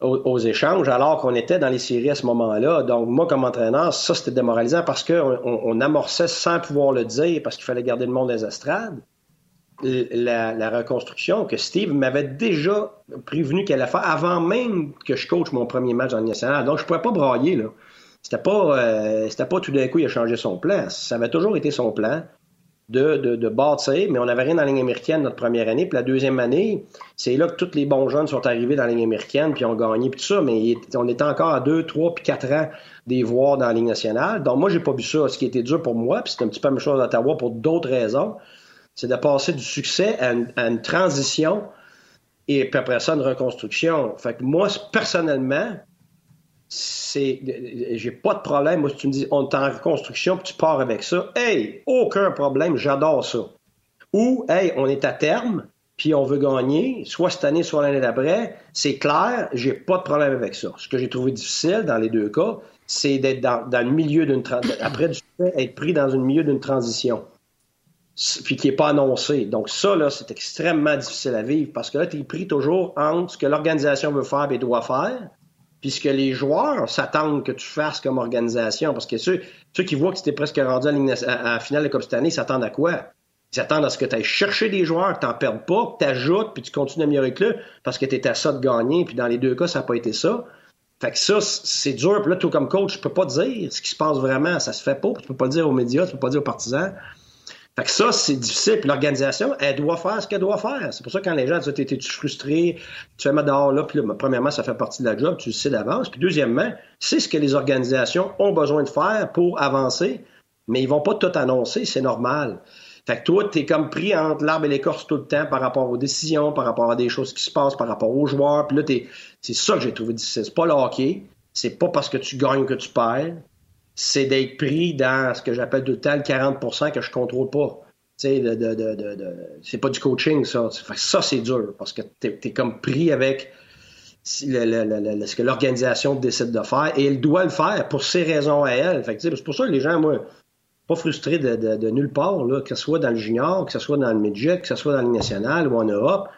aux, échanges, alors qu'on était dans les séries à ce moment-là. Donc, moi, comme entraîneur, ça, c'était démoralisant parce qu'on on, amorçait sans pouvoir le dire, parce qu'il fallait garder le monde des estrades. La, reconstruction que Steve m'avait déjà prévenu qu'elle allait faire avant même que je coach mon premier match en national. Donc, je ne pouvais pas brailler, là. C'était pas, euh, c'était pas tout d'un coup il a changé son plan. Ça avait toujours été son plan de, de, de bâtir, mais on n'avait rien dans la ligne américaine notre première année. Puis la deuxième année, c'est là que tous les bons jeunes sont arrivés dans la ligne américaine, puis ont gagné, puis tout ça. Mais on était encore à deux, trois, puis quatre ans des voir dans la nationale. Donc moi, j'ai pas vu ça. Ce qui était dur pour moi, puis c'est un petit peu la même chose à Ottawa pour d'autres raisons, c'est de passer du succès à une, transition et puis après ça, une reconstruction. Fait que moi, personnellement, j'ai pas de problème. Moi, si tu me dis on est en reconstruction puis tu pars avec ça, hey, aucun problème, j'adore ça. Ou hey, on est à terme, puis on veut gagner, soit cette année, soit l'année d'après, c'est clair, j'ai pas de problème avec ça. Ce que j'ai trouvé difficile dans les deux cas, c'est d'être dans, le milieu d'une après du être pris dans le milieu d'une transition puis qui n'est pas annoncé. Donc ça, là, c'est extrêmement difficile à vivre parce que là, tu es pris toujours entre ce que l'organisation veut faire et doit faire, puisque les joueurs s'attendent que tu fasses comme organisation. Parce que ceux, ceux qui voient que tu presque rendu à la, finale de Coupe cette année, s'attendent à quoi? Ils s'attendent à ce que tu ailles chercher des joueurs, que tu n'en perdes pas, que tu ajoutes, puis tu continues à améliorer le club, parce que tu es à ça de gagner, puis dans les deux cas, ça n'a pas été ça. Fait que ça, c'est dur. Puis là, toi, comme coach, je peux pas dire ce qui se passe vraiment. Ça se fait pas. Tu peux pas le dire aux médias, tu peux pas le dire aux partisans. Fait que ça, c'est difficile. Puis l'organisation, elle doit faire ce qu'elle doit faire. C'est pour ça que quand les gens disent T'es-tu frustré, tu fais mettre dehors là, puis là, premièrement, ça fait partie de la job, tu le sais d'avance. Puis deuxièmement, c'est ce que les organisations ont besoin de faire pour avancer, mais ils vont pas tout annoncer, c'est normal. Fait que toi, t'es comme pris entre l'arbre et l'écorce tout le temps par rapport aux décisions, par rapport à des choses qui se passent, par rapport aux joueurs. Puis là, t'es... c'est ça que j'ai trouvé difficile. C'est pas le. C'est pas parce que tu gagnes que tu perds c'est d'être pris dans ce que j'appelle tout le temps le 40% que je contrôle pas. De, de, de, c'est pas du coaching, ça. ça, c'est dur parce que tu es, comme pris avec ce que l'organisation décide de faire et elle doit le faire pour ses raisons à elle. C'est pour ça que les gens, moi, pas frustrés de, nulle part, là, que ce soit dans le junior, que ce soit dans le midget, que ce soit dans le national ou en Europe.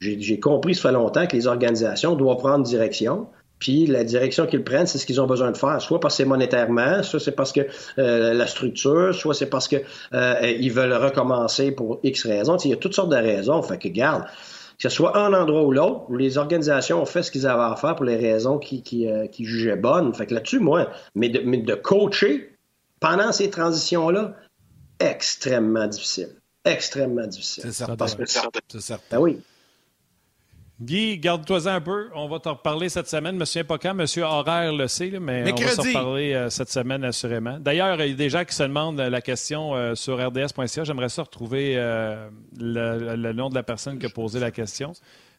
J'ai compris, ça fait longtemps que les organisations doivent prendre direction. Puis la direction qu'ils prennent, c'est ce qu'ils ont besoin de faire. Soit parce que c'est monétairement, soit c'est parce que euh, la structure, soit c'est parce que euh, ils veulent recommencer pour X raisons. il y a toutes sortes de raisons. Fait que garde, que ce soit un endroit ou l'autre, les organisations ont fait ce qu'ils avaient à faire pour les raisons qu'ils qui, euh, jugeaient bonnes. Fait que là-dessus, moi, mais de, mais de coacher pendant ces transitions-là, extrêmement difficile. Extrêmement difficile. C'est certain. C'est certain. Ben oui. Guy, garde-toi un peu. On va t'en reparler cette semaine. Monsieur pas Monsieur Horaire le sait, mais on va s'en reparler euh, cette semaine assurément. D'ailleurs, il y a des gens qui se demandent la question euh, sur rds.ca. J'aimerais ça retrouver euh, le, nom de la personne qui a posé la question.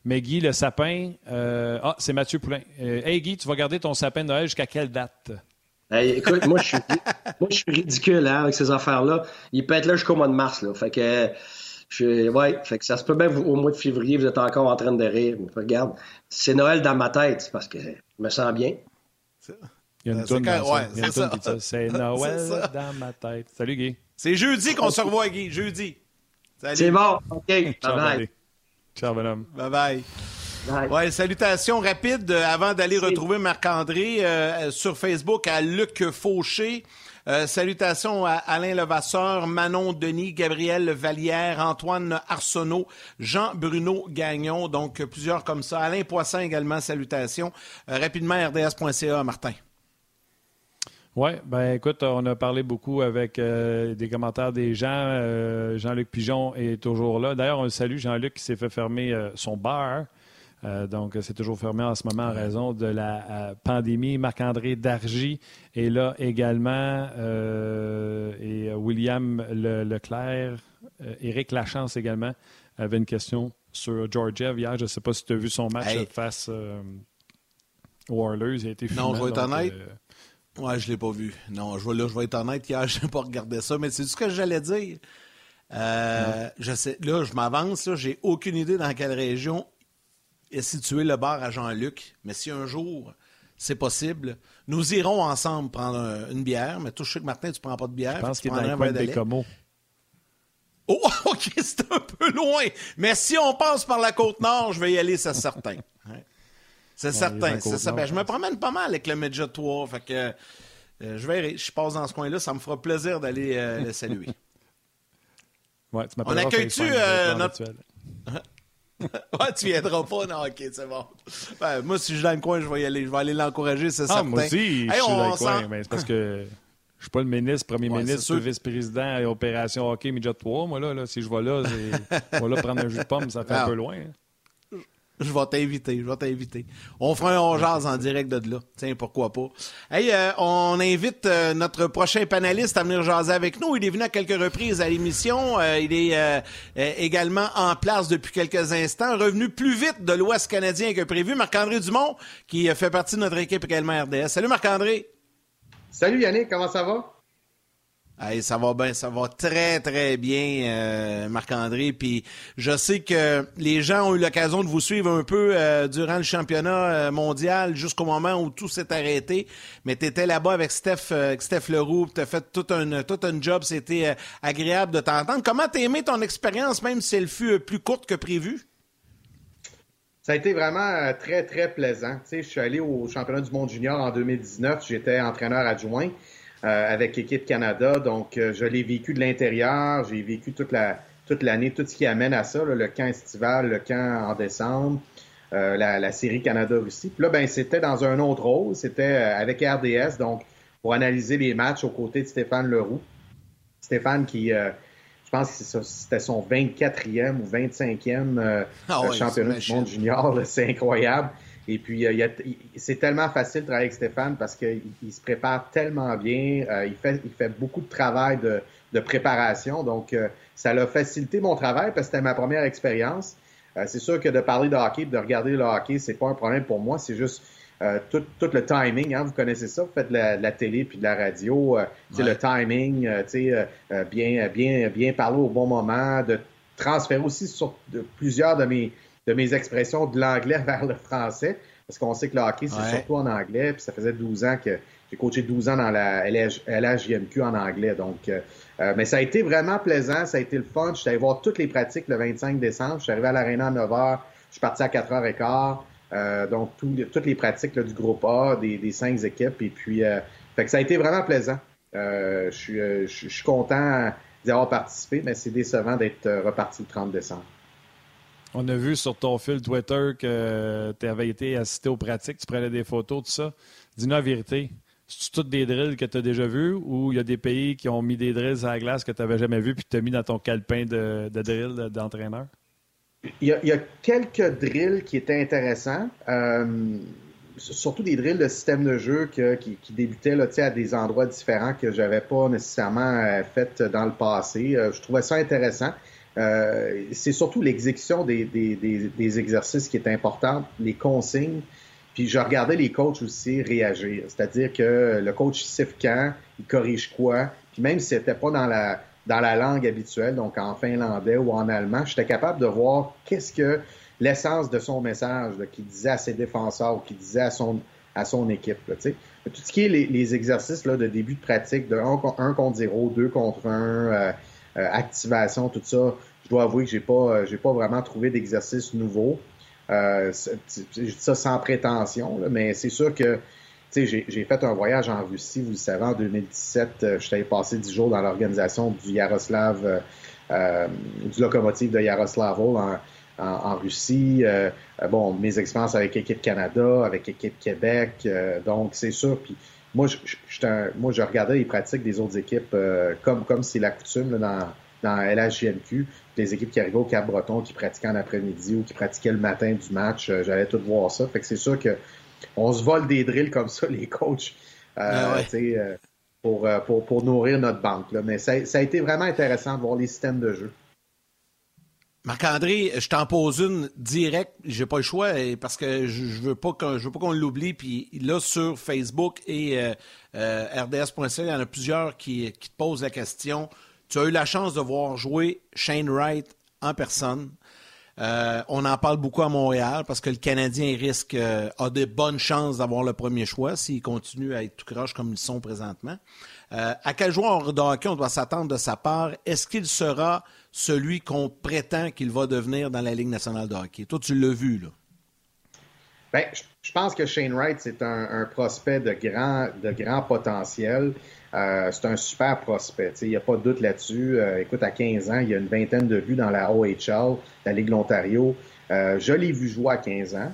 Mais Guy, le sapin, ah, c'est Mathieu Poulain. hey Guy, tu vas garder ton sapin de Noël jusqu'à quelle date? écoute, moi je, suis, moi, je suis ridicule hein, avec ces affaires-là. Il peut être là jusqu'au mois de mars. Là. Fait que je, ouais, fait que ça se peut bien au mois de février, vous êtes encore en train de rire. Regarde, c'est Noël dans ma tête, parce que je me sens bien. Il y a une toune ouais, ça. C'est Noël dans ma tête. Salut Guy. C'est jeudi qu'on se revoit, Guy. Jeudi. C'est bon. OK. Bye bye. Ciao, bonhomme. Bye bye. Bye. Ouais, salutations rapides euh, avant d'aller retrouver Marc-André euh, sur Facebook à Luc Fauché. Euh, salutations à Alain Levasseur, Manon Denis, Gabriel Vallière, Antoine Arsenault, Jean-Bruno Gagnon, donc plusieurs comme ça. Alain Poisson également, salutations. Euh, rapidement, rds.ca, Martin. Oui, ben écoute, on a parlé beaucoup avec euh, des commentaires des gens. Jean-Luc Pigeon est toujours là. D'ailleurs, on le salue, Jean-Luc qui s'est fait fermer son bar. Euh, donc, c'est toujours fermé en ce moment en raison de la euh, pandémie. Marc-André Dargy est là également euh, et William Leclerc, Éric Lachance également avait une question sur Georgiev hier. Je ne sais pas si tu as vu son match face aux Oilers. Il a été Non, je vais être honnête. Ouais, je ne l'ai pas vu. Non, je vais, là, je vais être honnête, hier, je n'ai pas regardé ça, mais c'est ce que j'allais dire. je sais, là, je m'avance, j'ai aucune idée dans quelle région est situé le bar à Jean-Luc, mais si un jour c'est possible. Nous irons ensemble prendre une bière, mais toi, je sais que Martin, tu ne prends pas de bière. Je pense qu'il est dans le coin des Oh, OK, c'est un peu loin. Mais si on passe par la Côte-Nord, je vais y aller, c'est certain. C'est certain. Ça. Ben, je me promène pas mal avec le Medja 3. Fait que euh, je verrai. Je passe dans ce coin-là. Ça me fera plaisir d'aller euh, le saluer. Ouais, tu on accueille-tu euh, notre. ouais, tu viendras pas, non, ok, c'est bon. Ben, moi, si je suis dans le coin, je vais y aller. Je vais aller l'encourager, c'est ah, certain. Moi aussi, je suis dans le coin, mais c'est parce que je suis pas le ministre, premier ministre, vice-président et opération hockey, midget 3. Moi, là, là si je vais là, je vais là prendre un jus de pomme, ça fait un ah. peu loin. Hein. Je vais t'inviter, je vais t'inviter. On fera un on jase en direct de là. Tiens, pourquoi pas. Hey, euh, on invite euh, notre prochain panéliste à venir jaser avec nous. Il est venu à quelques reprises à l'émission. Euh, il est également en place depuis quelques instants. Revenu plus vite de l'Ouest canadien que prévu. Marc-André Dumont, qui fait partie de notre équipe également RDS. Salut Marc-André. Salut Yannick, comment ça va? Ça va bien, ça va très très bien, euh, Marc-André. Puis je sais que les gens ont eu l'occasion de vous suivre un peu euh, durant le championnat euh, mondial jusqu'au moment où tout s'est arrêté. Mais tu étais là-bas avec Steph, Steph Leroux, tu as fait tout un, job. C'était agréable de t'entendre. Comment t'as aimé ton expérience, même si elle fut plus courte que prévu? Ça a été vraiment très, très plaisant. Tu sais, je suis allé au championnat du monde junior en 2019. J'étais entraîneur adjoint. Euh, avec l'équipe Canada. Donc, euh, je l'ai vécu de l'intérieur. J'ai vécu toute la toute l'année, tout ce qui amène à ça, le camp estival, le camp en décembre, euh, la, série Canada-Russie. Puis là, ben, c'était dans un autre rôle. C'était avec RDS, donc pour analyser les matchs aux côtés de Stéphane Leroux. Stéphane qui, je pense que c'était son 24e ou 25e ah championnat du monde junior. C'est incroyable. Et puis, euh, c'est tellement facile de travailler avec Stéphane parce qu'il se prépare tellement bien. Euh, il, fait, il fait beaucoup de travail de, de préparation. Donc, euh, ça l'a facilité mon travail parce que c'était ma première expérience. c'est sûr que de parler de hockey, de regarder le hockey, c'est pas un problème pour moi. C'est juste tout, tout, le timing. Hein, vous connaissez ça, vous faites de la, télé puis de la radio. C'est le timing, bien, bien, bien parler au bon moment, de transférer aussi sur plusieurs de mes de mes expressions de l'anglais vers le français, parce qu'on sait que le hockey, c'est surtout en anglais, puis ça faisait 12 ans que j'ai coaché 12 ans dans la LHJMQ en anglais. Donc, euh, euh, mais ça a été vraiment plaisant, ça a été le fun. Je suis allé voir toutes les pratiques le 25 décembre. Je suis arrivé à l'Arena à 9 h, je suis parti à 4h15. Euh, donc, toutes les pratiques du groupe A, des, cinq équipes. Et puis, fait que ça a été vraiment plaisant. je, suis, je suis content d'y avoir participé, mais c'est décevant d'être reparti le 30 décembre. On a vu sur ton fil Twitter que tu avais été assisté aux pratiques, tu prenais des photos, tout ça. Dis-nous la vérité. C'est toutes des drills que tu as déjà vus ou il y a des pays qui ont mis des drills à la glace que tu n'avais jamais vus puis tu as mis dans ton calepin de, de drill d'entraîneur? Il y, a, quelques drills qui étaient intéressants. Euh, surtout des drills de système de jeu qui, débutaient à des endroits différents que j'avais pas nécessairement euh, fait dans le passé. Euh, je trouvais ça intéressant. Euh, c'est surtout l'exécution des, des, des, exercices qui est importante, les consignes. Puis je regardais les coachs aussi réagir. C'est-à-dire que le coach siffle quand, il corrige quoi. Puis même si c'était pas dans la, dans la langue habituelle, donc en finlandais ou en allemand, j'étais capable de voir qu'est-ce que l'essence de son message qu'il disait à ses défenseurs ou qu'il disait à son, à son équipe. Là, tout ce qui est les, exercices là, de début de pratique, de 1, contre 0, 2 contre 1, euh, activation, tout ça. Je dois avouer que j'ai pas, euh, j'ai pas vraiment trouvé d'exercice nouveau. Euh, je dis ça sans prétention, mais c'est sûr que j'ai, j'ai fait un voyage en Russie, vous le savez, en 2017. Euh, je t'avais passé dix jours dans l'organisation du Yaroslav, euh, du locomotive de Yaroslavl en, en, Russie. bon, mes expériences avec l'équipe Canada, avec l'équipe Québec. donc, c'est sûr. Puis moi, je, moi, je regardais les pratiques des autres équipes euh, comme comme c'est la coutume dans, dans LHJMQ. Les équipes qui arrivaient au Cap-Breton, qui pratiquaient en après-midi ou qui pratiquaient le matin du match, euh, j'allais tout voir ça. Fait que c'est sûr que on se vole des drills comme ça, les coachs, euh, ah pour, pour, pour, nourrir notre banque. Là. Mais ça, ça a été vraiment intéressant de voir les systèmes de jeu. Marc-André, je t'en pose une directe, j'ai pas le choix parce que je, je veux pas qu'on l'oublie. Puis là sur Facebook et euh, euh il y en a plusieurs qui, te posent la question. Tu as eu la chance de voir jouer Shane Wright en personne. Euh, on en parle beaucoup à Montréal parce que le Canadien risque euh, a de bonnes chances d'avoir le premier choix s'il continue à être tout croche comme ils sont présentement. À quel joueur de hockey on doit s'attendre de sa part? Est-ce qu'il sera celui qu'on prétend qu'il va devenir dans la Ligue nationale de hockey? Toi, tu l'as vu, là. Bien, je pense que Shane Wright, c'est un, prospect de grand, de grand potentiel. Euh, c'est un super prospect. Il n'y a pas de doute là-dessus. Euh, écoute, à 15 ans, il y a une vingtaine de buts dans la OHL, la Ligue de l'Ontario. Euh, je l'ai vu jouer à 15 ans.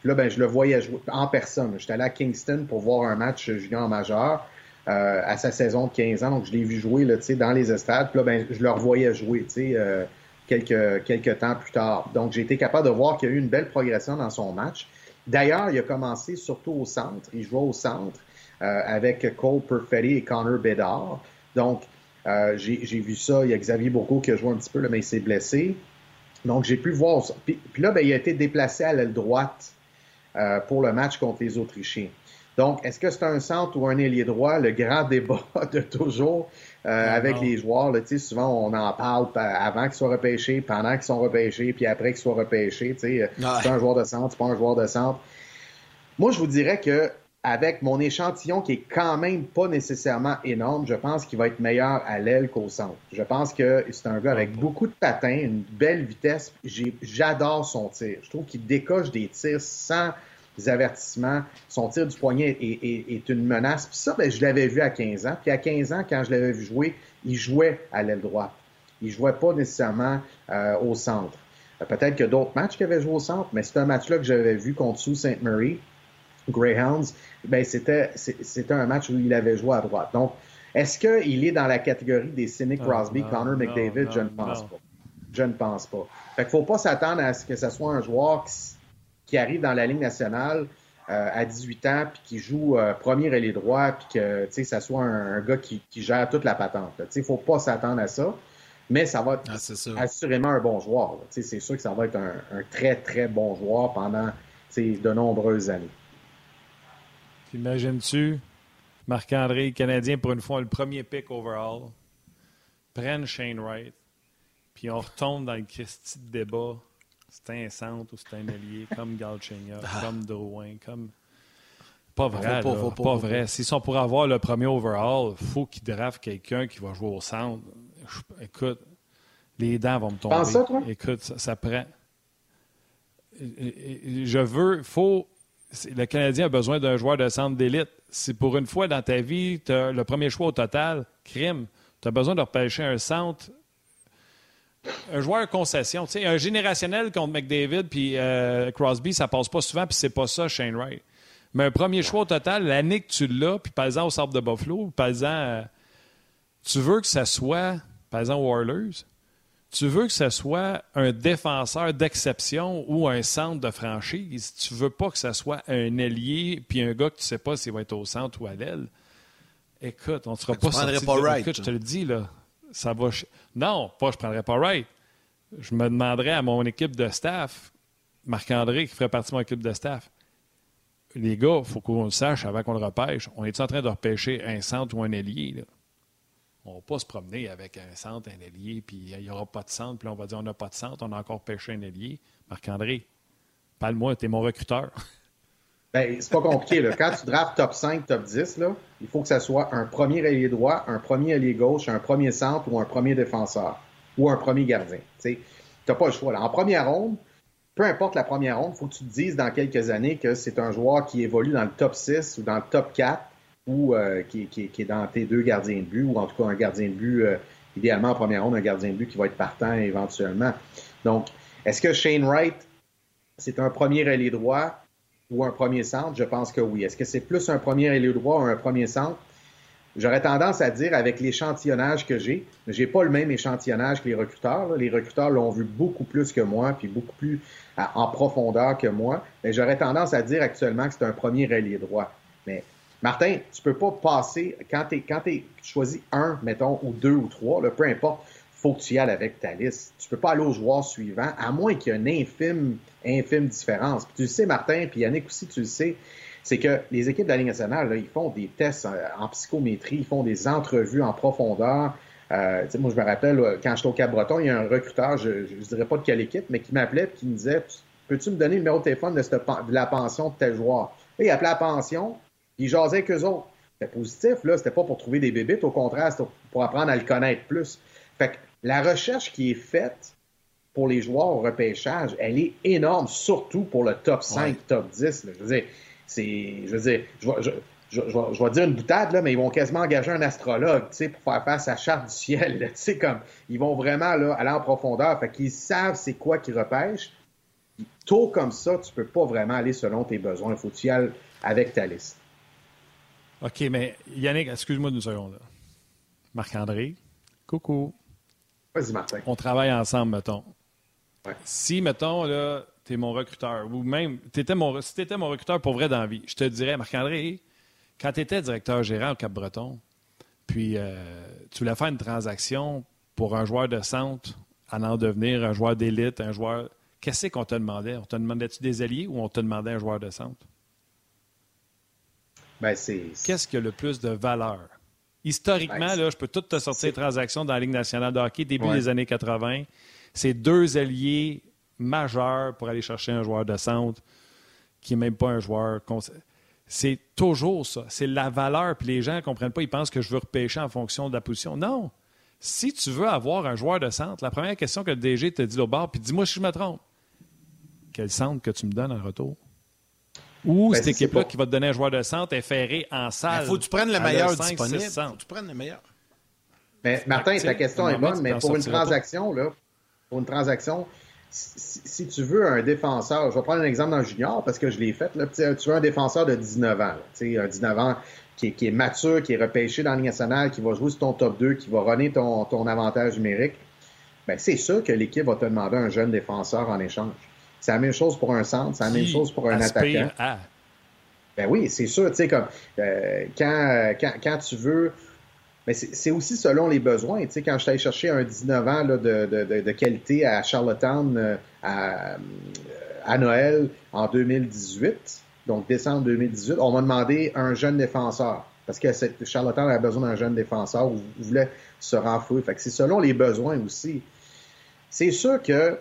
Puis là, ben, je le voyais jouer en personne. J'étais allé à Kingston pour voir un match junior majeur à sa saison de 15 ans. Donc, je l'ai vu jouer là, dans les estrades. Puis là, ben, je le revoyais jouer quelques, quelques temps plus tard. Donc, j'ai été capable de voir qu'il y a eu une belle progression dans son match. D'ailleurs, il a commencé surtout au centre. Il jouait au centre euh, avec Cole Perfetti et Connor Bedard. Donc, euh, j'ai vu ça. Il y a Xavier Bourgault qui a joué un petit peu, mais il s'est blessé. Donc, j'ai pu voir ça. Puis, là, ben, il a été déplacé à l'aile droite euh, pour le match contre les Autrichiens. Donc, est-ce que c'est un centre ou un ailier droit? Le grand débat de toujours. Euh, avec les joueurs. Là, souvent, on en parle avant qu'ils soient repêchés, pendant qu'ils sont repêchés, puis après qu'ils soient repêchés. C'est un joueur de centre, c'est pas un joueur de centre. Moi, je vous dirais que avec mon échantillon qui est quand même pas nécessairement énorme, je pense qu'il va être meilleur à l'aile qu'au centre. Je pense que c'est un gars avec beaucoup de patins, une belle vitesse. J'adore son tir. Je trouve qu'il décoche des tirs sans avertissements. Son tir du poignet est, une menace. Puis ça, ben, je l'avais vu à 15 ans. Puis à 15 ans, quand je l'avais vu jouer, il jouait à l'aile droite. Il jouait pas nécessairement euh, au centre. Euh, peut-être que d'autres matchs qu'il avait joué au centre, mais c'est un match-là que j'avais vu contre Sault Ste. Marie, Greyhounds. Ben, c'était, c'était un match où il avait joué à droite. Donc, est-ce qu'il est dans la catégorie des Cynic Crosby, Connor McDavid? je ne pense pas. Je ne pense pas. Fait qu'il faut pas s'attendre à ce que ce soit un joueur qui qui arrive dans la Ligue nationale euh, à 18 ans, puis qui joue euh, premier ailier droit, puis que ça soit un, gars qui, gère toute la patente. Il ne faut pas s'attendre à ça, mais ça va être ah, assurément un bon joueur. C'est sûr que ça va être un, très, très bon joueur pendant de nombreuses années. Imagines-tu, Marc-André, Canadien, pour une fois, le premier pick overall, prennent Shane Wright, puis on retombe dans le Christie de débat c'est un centre ou c'est un allié, comme Galchenyuk, ah. comme Drouin, comme. Pas vrai, pas, pas, vrai. S'ils sont pour avoir le premier overall, il faut qu'ils draftent quelqu'un qui va jouer au centre. écoute, les dents vont me tomber. Pense ça, toi? Écoute, ça, prend. Je veux, faut. Le Canadien a besoin d'un joueur de centre d'élite. Si pour une fois dans ta vie, tu as le premier choix au total, crime, tu as besoin de repêcher un centre un joueur concession. sais, un générationnel contre McDavid puis euh, Crosby, ça passe pas souvent, puis c'est pas ça, Shane Wright. Mais un premier choix au total, l'année que tu l'as, puis par exemple au Sable de Buffalo, par exemple, euh, tu veux que ça soit, par exemple, Oilers, tu veux que ce soit un défenseur d'exception ou un centre de franchise. Tu veux pas que ce soit un ailier puis un gars que tu sais pas s'il va être au centre ou à l'aile. Écoute, on ne sera pas sorti pas Écoute, je te le dis, là ça va. Non, pas je prendrais pas Wright. Je me demanderais à mon équipe de staff, Marc-André qui ferait partie de mon équipe de staff. Les gars, il faut qu'on le sache avant qu'on le repêche. On est en train de repêcher un centre ou un ailier? On ne va pas se promener avec un centre, un ailier, puis il n'y aura pas de centre, puis on va dire on n'a pas de centre, on a encore pêché un ailier. Marc-André, parle-moi, tu es mon recruteur. Ben, c'est pas compliqué. Là. Quand tu drafts top 5, top 10, là, il faut que ça soit un premier allié droit, un premier allié gauche, un premier centre ou un premier défenseur ou un premier gardien. Tu n'as pas le choix. Là. En première ronde, peu importe la première ronde, il faut que tu te dises dans quelques années que c'est un joueur qui évolue dans le top 6 ou dans le top 4 ou euh, qui, est dans tes deux gardiens de but ou en tout cas un gardien de but, euh, idéalement en première ronde, un gardien de but qui va être partant éventuellement. Donc, est-ce que Shane Wright, c'est un premier allié droit? Ou un premier centre? Je pense que oui. Est-ce que c'est plus un premier ailier droit ou un premier centre? J'aurais tendance à dire avec l'échantillonnage que j'ai, j'ai pas le même échantillonnage que les recruteurs. Les recruteurs l'ont vu beaucoup plus que moi, puis beaucoup plus en profondeur que moi. Mais j'aurais tendance à dire actuellement que c'est un premier ailier droit. Mais Martin, tu peux pas passer quand tu quand tu choisis un, mettons, ou deux ou trois, peu importe faut que tu y ailles avec ta liste. Tu peux pas aller au joueur suivant, à moins qu'il y ait une infime, infime différence. Puis tu le sais, Martin, puis Yannick aussi, tu le sais, c'est que les équipes de nationale, ils font des tests euh, en psychométrie, ils font des entrevues en profondeur Euh, moi, je me rappelle, quand j'étais au Cap-Breton, il y a un recruteur, je ne dirais pas de quelle équipe, mais qui m'appelait et qui me disait Peux-tu me donner le numéro de téléphone de, la pension de tel joueur? Il appelait la pension, il jasait avec eux autres. C'était positif, là, c'était pas pour trouver des bébites, au contraire, c'était pour apprendre à le connaître plus. Fait que la recherche qui est faite pour les joueurs au repêchage, elle est énorme, surtout pour le top 5, top 10. Je veux dire, c'est. Je veux dire, je, je, vais dire une boutade, là, mais ils vont quasiment engager un astrologue pour faire face à la charte du ciel. comme, ils vont vraiment là, aller en profondeur. Fait qu'ils savent c'est quoi qu'ils repêchent. Tôt comme ça, tu peux pas vraiment aller selon tes besoins. Il faut que tu y ailles avec ta liste. OK, mais Yannick, excuse-moi une seconde. Marc-André, coucou. Vas-y, Martin. On travaille ensemble, mettons. Si, mettons, là, tu es mon recruteur, ou même, étais mon, si tu étais mon recruteur pour vrai dans la vie, je te dirais, Marc-André, quand tu étais directeur gérant au Cap-Breton, puis euh, tu voulais faire une transaction pour un joueur de centre à en devenir un joueur d'élite, un joueur. Qu'est-ce qu'on te demandait? On te demandait-tu des alliés ou on te demandait un joueur de centre? Ben, c'est. Qu'est-ce qui a le plus de valeur? Historiquement, là, je peux tout te sortir des transactions dans la Ligue nationale de hockey, début des années 80. C'est deux alliés majeurs pour aller chercher un joueur de centre qui n'est même pas un joueur. C'est toujours ça. C'est la valeur. Puis les gens ne comprennent pas. Ils pensent que je veux repêcher en fonction de la position. Non. Si tu veux avoir un joueur de centre, la première question que le DG te dit au bord, puis dis-moi si je me trompe. Quel centre que tu me donnes en retour? Ou ben, cette équipe-là qui va te donner un joueur de centre est ferré en salle. Il faut que tu prennes le meilleur disponible. Il faut que tu prennes le meilleur. Mais Martin, ta question est bonne, mais pour une transaction, là, pour une transaction, si, tu veux un défenseur, je vais prendre un exemple dans le junior parce que je l'ai fait. Là, tu veux un défenseur de 19 ans, un 19 ans qui est, mature, qui est repêché dans la Ligue nationale, qui va jouer sur ton top 2, qui va runner ton, ton avantage numérique. Ben, c'est sûr que l'équipe va te demander un jeune défenseur en échange. C'est la même chose pour un centre, c'est la même chose pour un attaquant. Ben oui, c'est sûr, tu sais, comme euh, quand, quand, quand, tu veux mais c'est aussi selon les besoins. Tu sais, quand je suis allé chercher un 19 ans de, de, de, qualité à Charlottetown euh, à, euh, à, Noël en 2018, donc décembre 2018, on m'a demandé un jeune défenseur. Parce que Charlottetown avait besoin d'un jeune défenseur ou voulait se renflouer. Fait que c'est selon les besoins aussi. C'est sûr que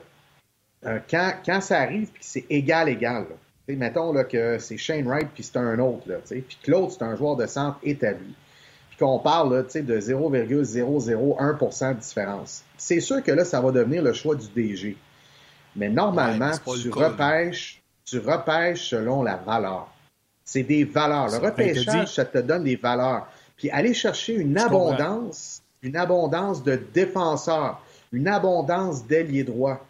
euh, quand, quand ça arrive puis c'est égal, égal, là, mettons là, que c'est Shane Wright puis c'est un autre, puis que l'autre, c'est un joueur de centre établi qu'on parle là, de 0,001% de différence. C'est sûr que là, ça va devenir le choix du DG. Mais normalement, tu, repêches, tu repêches selon la valeur. C'est des valeurs. Le repêchage, ça te donne des valeurs. Puis aller chercher une abondance, une abondance de défenseurs, une abondance d'ailiers droits.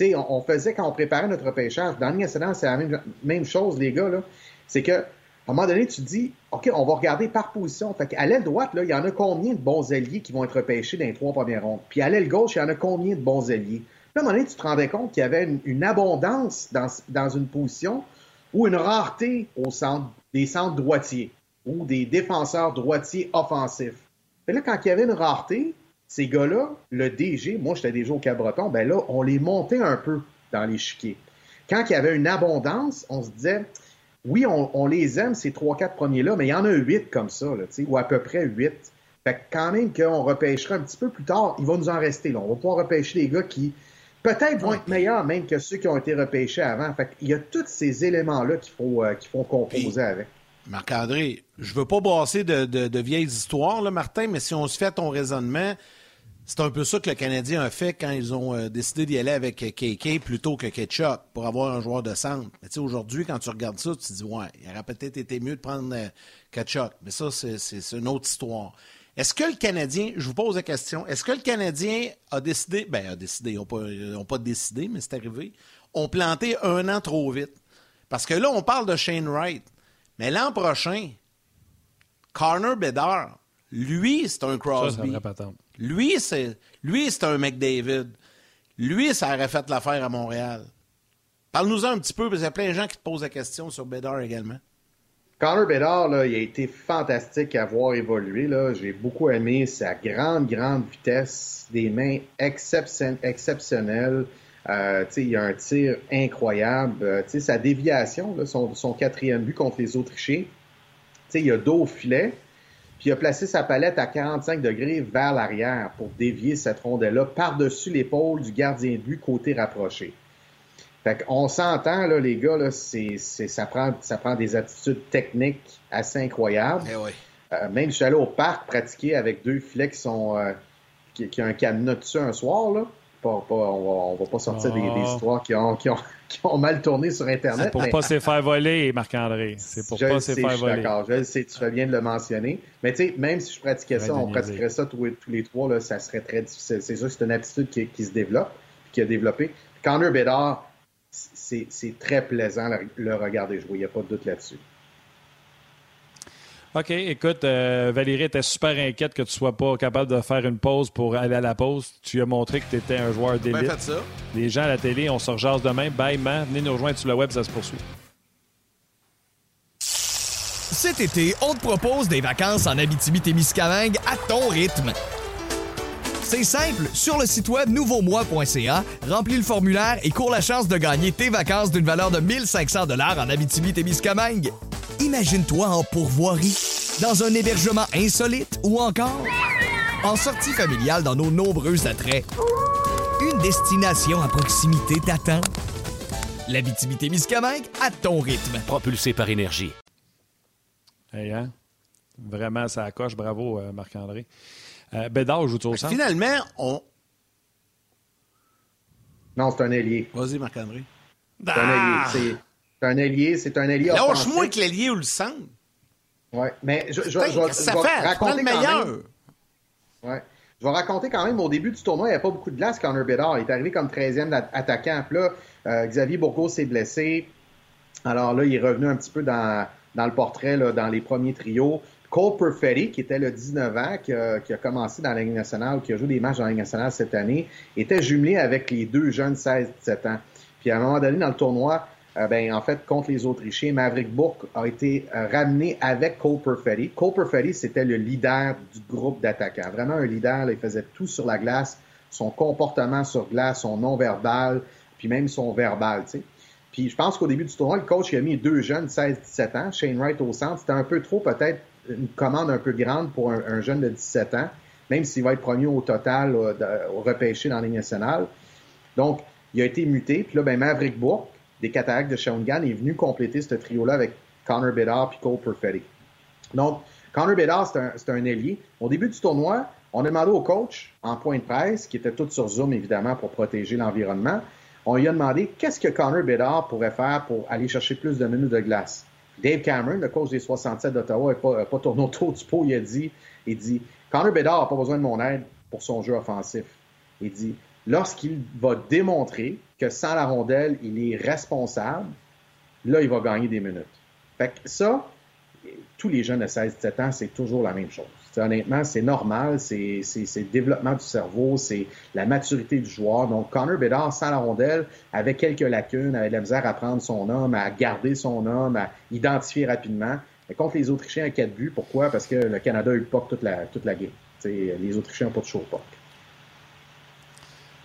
On, faisait quand on préparait notre repêchage, dans le c'est la même, chose, les gars. C'est que à un moment donné, tu te dis, OK, on va regarder par position. Fait l'aile droite, il y en a combien de bons alliés qui vont être repêchés dans les trois premières rondes? Puis à l'aile gauche, il y en a combien de bons alliés? À un moment donné, tu te rendais compte qu'il y avait une, abondance dans, une position ou une rareté au centre, des centres droitiers ou des défenseurs droitiers offensifs. Là, quand il y avait une rareté, ces gars-là, le DG, moi j'étais déjà au Cabreton, ben là, on les montait un peu dans les chiquiers. Quand il y avait une abondance, on se disait, oui, on, les aime, ces trois, quatre premiers-là, mais il y en a huit comme ça, là, ou à peu près huit. Fait que quand même qu'on repêchera un petit peu plus tard, il va nous en rester. Là. On va pouvoir repêcher des gars qui peut-être vont être meilleurs même que ceux qui ont été repêchés avant. Fait qu'il y a tous ces éléments-là qu'il faut, euh, font composer avec. Marc-André, je veux pas brasser de, vieilles histoires, Martin, mais si on se fait ton raisonnement, c'est un peu ça que le Canadien a fait quand ils ont euh, décidé d'y aller avec KK plutôt que Ketchup pour avoir un joueur de centre. Aujourd'hui, quand tu regardes ça, tu te dis, ouais, il aurait peut-être été mieux de prendre euh, Ketchup. Mais ça, c'est une autre histoire. Est-ce que le Canadien, je vous pose la question, est-ce que le Canadien a décidé, ben, a décidé, ils n'ont pas, pas décidé, mais c'est arrivé, ont planté un an trop vite? Parce que là, on parle de Shane Wright. Mais l'an prochain, Connor Bedard, lui, c'est un Crosby. lui, c'est lui, c'est un McDavid. Lui, ça aurait fait l'affaire à Montréal. Parle-nous-en un petit peu, parce qu'il y a plein de gens qui te posent la question sur Bédard également. Connor Bédard, là, il a été fantastique à voir évoluer. J'ai beaucoup aimé sa grande, grande vitesse, des mains exceptionnelles. Euh, il a un tir incroyable. Euh, sa déviation, son, son, quatrième but contre les Autrichiens, il a dos au filet. puis il a placé sa palette à 45 degrés vers l'arrière pour dévier cette rondelle-là par-dessus l'épaule du gardien de but côté rapproché. Fait qu'on s'entend, là, les gars, là, c'est, ça, prend, ça prend des attitudes techniques assez incroyables. Eh oui. Euh, même je suis allé au parc pratiquer avec deux filets qui sont euh, qui, qui, ont un cadenas dessus un soir, là. Pas, pas, on, va, va pas sortir des, des, Oh. histoires qui ont, qui, ont, qui ont mal tourné sur Internet. C'est pour mais- pas se faire voler, Marc-André. C'est pour je pas se faire voler. d'accord. Je le sais, tu fais bien de le mentionner. Mais tu sais, même si je pratiquais ça, on pratiquerait ça tous, tous les trois, là, ça serait très difficile. C'est sûr que c'est une aptitude qui, qui se développe, qui a développé. Connor Bedard, c'est c'est très plaisant le, le regarder jouer. Il n'y a pas de doute là-dessus. OK, écoute, euh, Valérie était super inquiète que tu sois pas capable de faire une pause pour aller à la pause. Tu as montré que tu étais un joueur d'élite. fait ça. Les gens à la télé, on se rejase demain. Bye, man. Venez nous rejoindre sur le web, ça se poursuit. Cet été, on te propose des vacances en Abitibi-Témiscamingue à ton rythme. C'est simple, sur le site web nouveaumois.ca, remplis le formulaire et cours la chance de gagner tes vacances d'une valeur de 1500 dollars en Abitibi-Témiscamingue. Imagine-toi en pourvoirie, dans un hébergement insolite ou encore en sortie familiale dans nos nombreux attraits. Une destination à proximité t'attend. L'Abitibi-Témiscamingue à ton rythme. Propulsé par énergie. Hey, hein? Vraiment, ça coche. Bravo, euh, Marc-André. Euh, Bédard joue au centre? Finalement, on. Non, c'est un ailier. Vas-y, Marc-André. C'est un ailier. C'est un ailier. C'est un ailier Lâche-moi avec l'ailier ou le centre. Ouais. Mais je, je, ça fait? Raconter le meilleur. Ouais. Je vais raconter quand même, au début du tournoi, il n'y avait pas beaucoup de glace, Connor Bedard. Il est arrivé comme 13e at- attaquant. Puis là, euh, Xavier Bourgault s'est blessé. Alors là, il est revenu un petit peu dans, dans le portrait, là, dans les premiers trios. Cole Perfetti, qui était le 19 ans, qui a, qui a commencé dans la Ligue nationale, qui a joué des matchs dans la Ligue nationale cette année, était jumelé avec les deux jeunes 16-17 ans. Puis à un moment donné, dans le tournoi, euh, ben, en fait, contre les Autrichiens, Maverick Bourque a été euh, ramené avec Cole Perfetti. Cole Perfetti, c'était le leader du groupe d'attaquants. Vraiment un leader, là, il faisait tout sur la glace, son comportement sur glace, son non-verbal, puis même son verbal, tu sais. Puis je pense qu'au début du tournoi, le coach il a mis deux jeunes, 16-17 ans, Shane Wright au centre. C'était un peu trop, peut-être, une commande un peu grande pour un, un jeune de 17 ans, même s'il va être premier au total, là, au repêché dans la Ligue nationale. Donc, il a été muté. Puis là, ben, Maverick Bourque, des Cataractes de Shawinigan, est venu compléter ce trio-là avec Connor Bedard et Cole Perfetti. Donc, Connor Bedard, c'est un, un ailier. Au début du tournoi, on a demandé au coach, en point de presse, qui était tout sur Zoom, évidemment, pour protéger l'environnement, on lui a demandé qu'est-ce que Connor Bedard pourrait faire pour aller chercher plus de minutes de glace. Dave Cameron, le coach des 67 d'Ottawa, n'a pas tourné autour du pot. Il a dit, il dit Connor Bedard n'a pas besoin de mon aide pour son jeu offensif. Il dit lorsqu'il va démontrer que sans la rondelle, il est responsable, là, il va gagner des minutes. Fait que ça, tous les jeunes de 16-17 ans, c'est toujours la même chose. Honnêtement, c'est normal, c'est le développement du cerveau, c'est la maturité du joueur. Donc, Connor Bedard, sans la rondelle, avait quelques lacunes, avait de la à prendre son homme, à garder son homme, à identifier rapidement. Mais contre les Autrichiens à 4 buts, pourquoi? Parce que le Canada a eu le toute la, game. Les Autrichiens n'ont pas de show.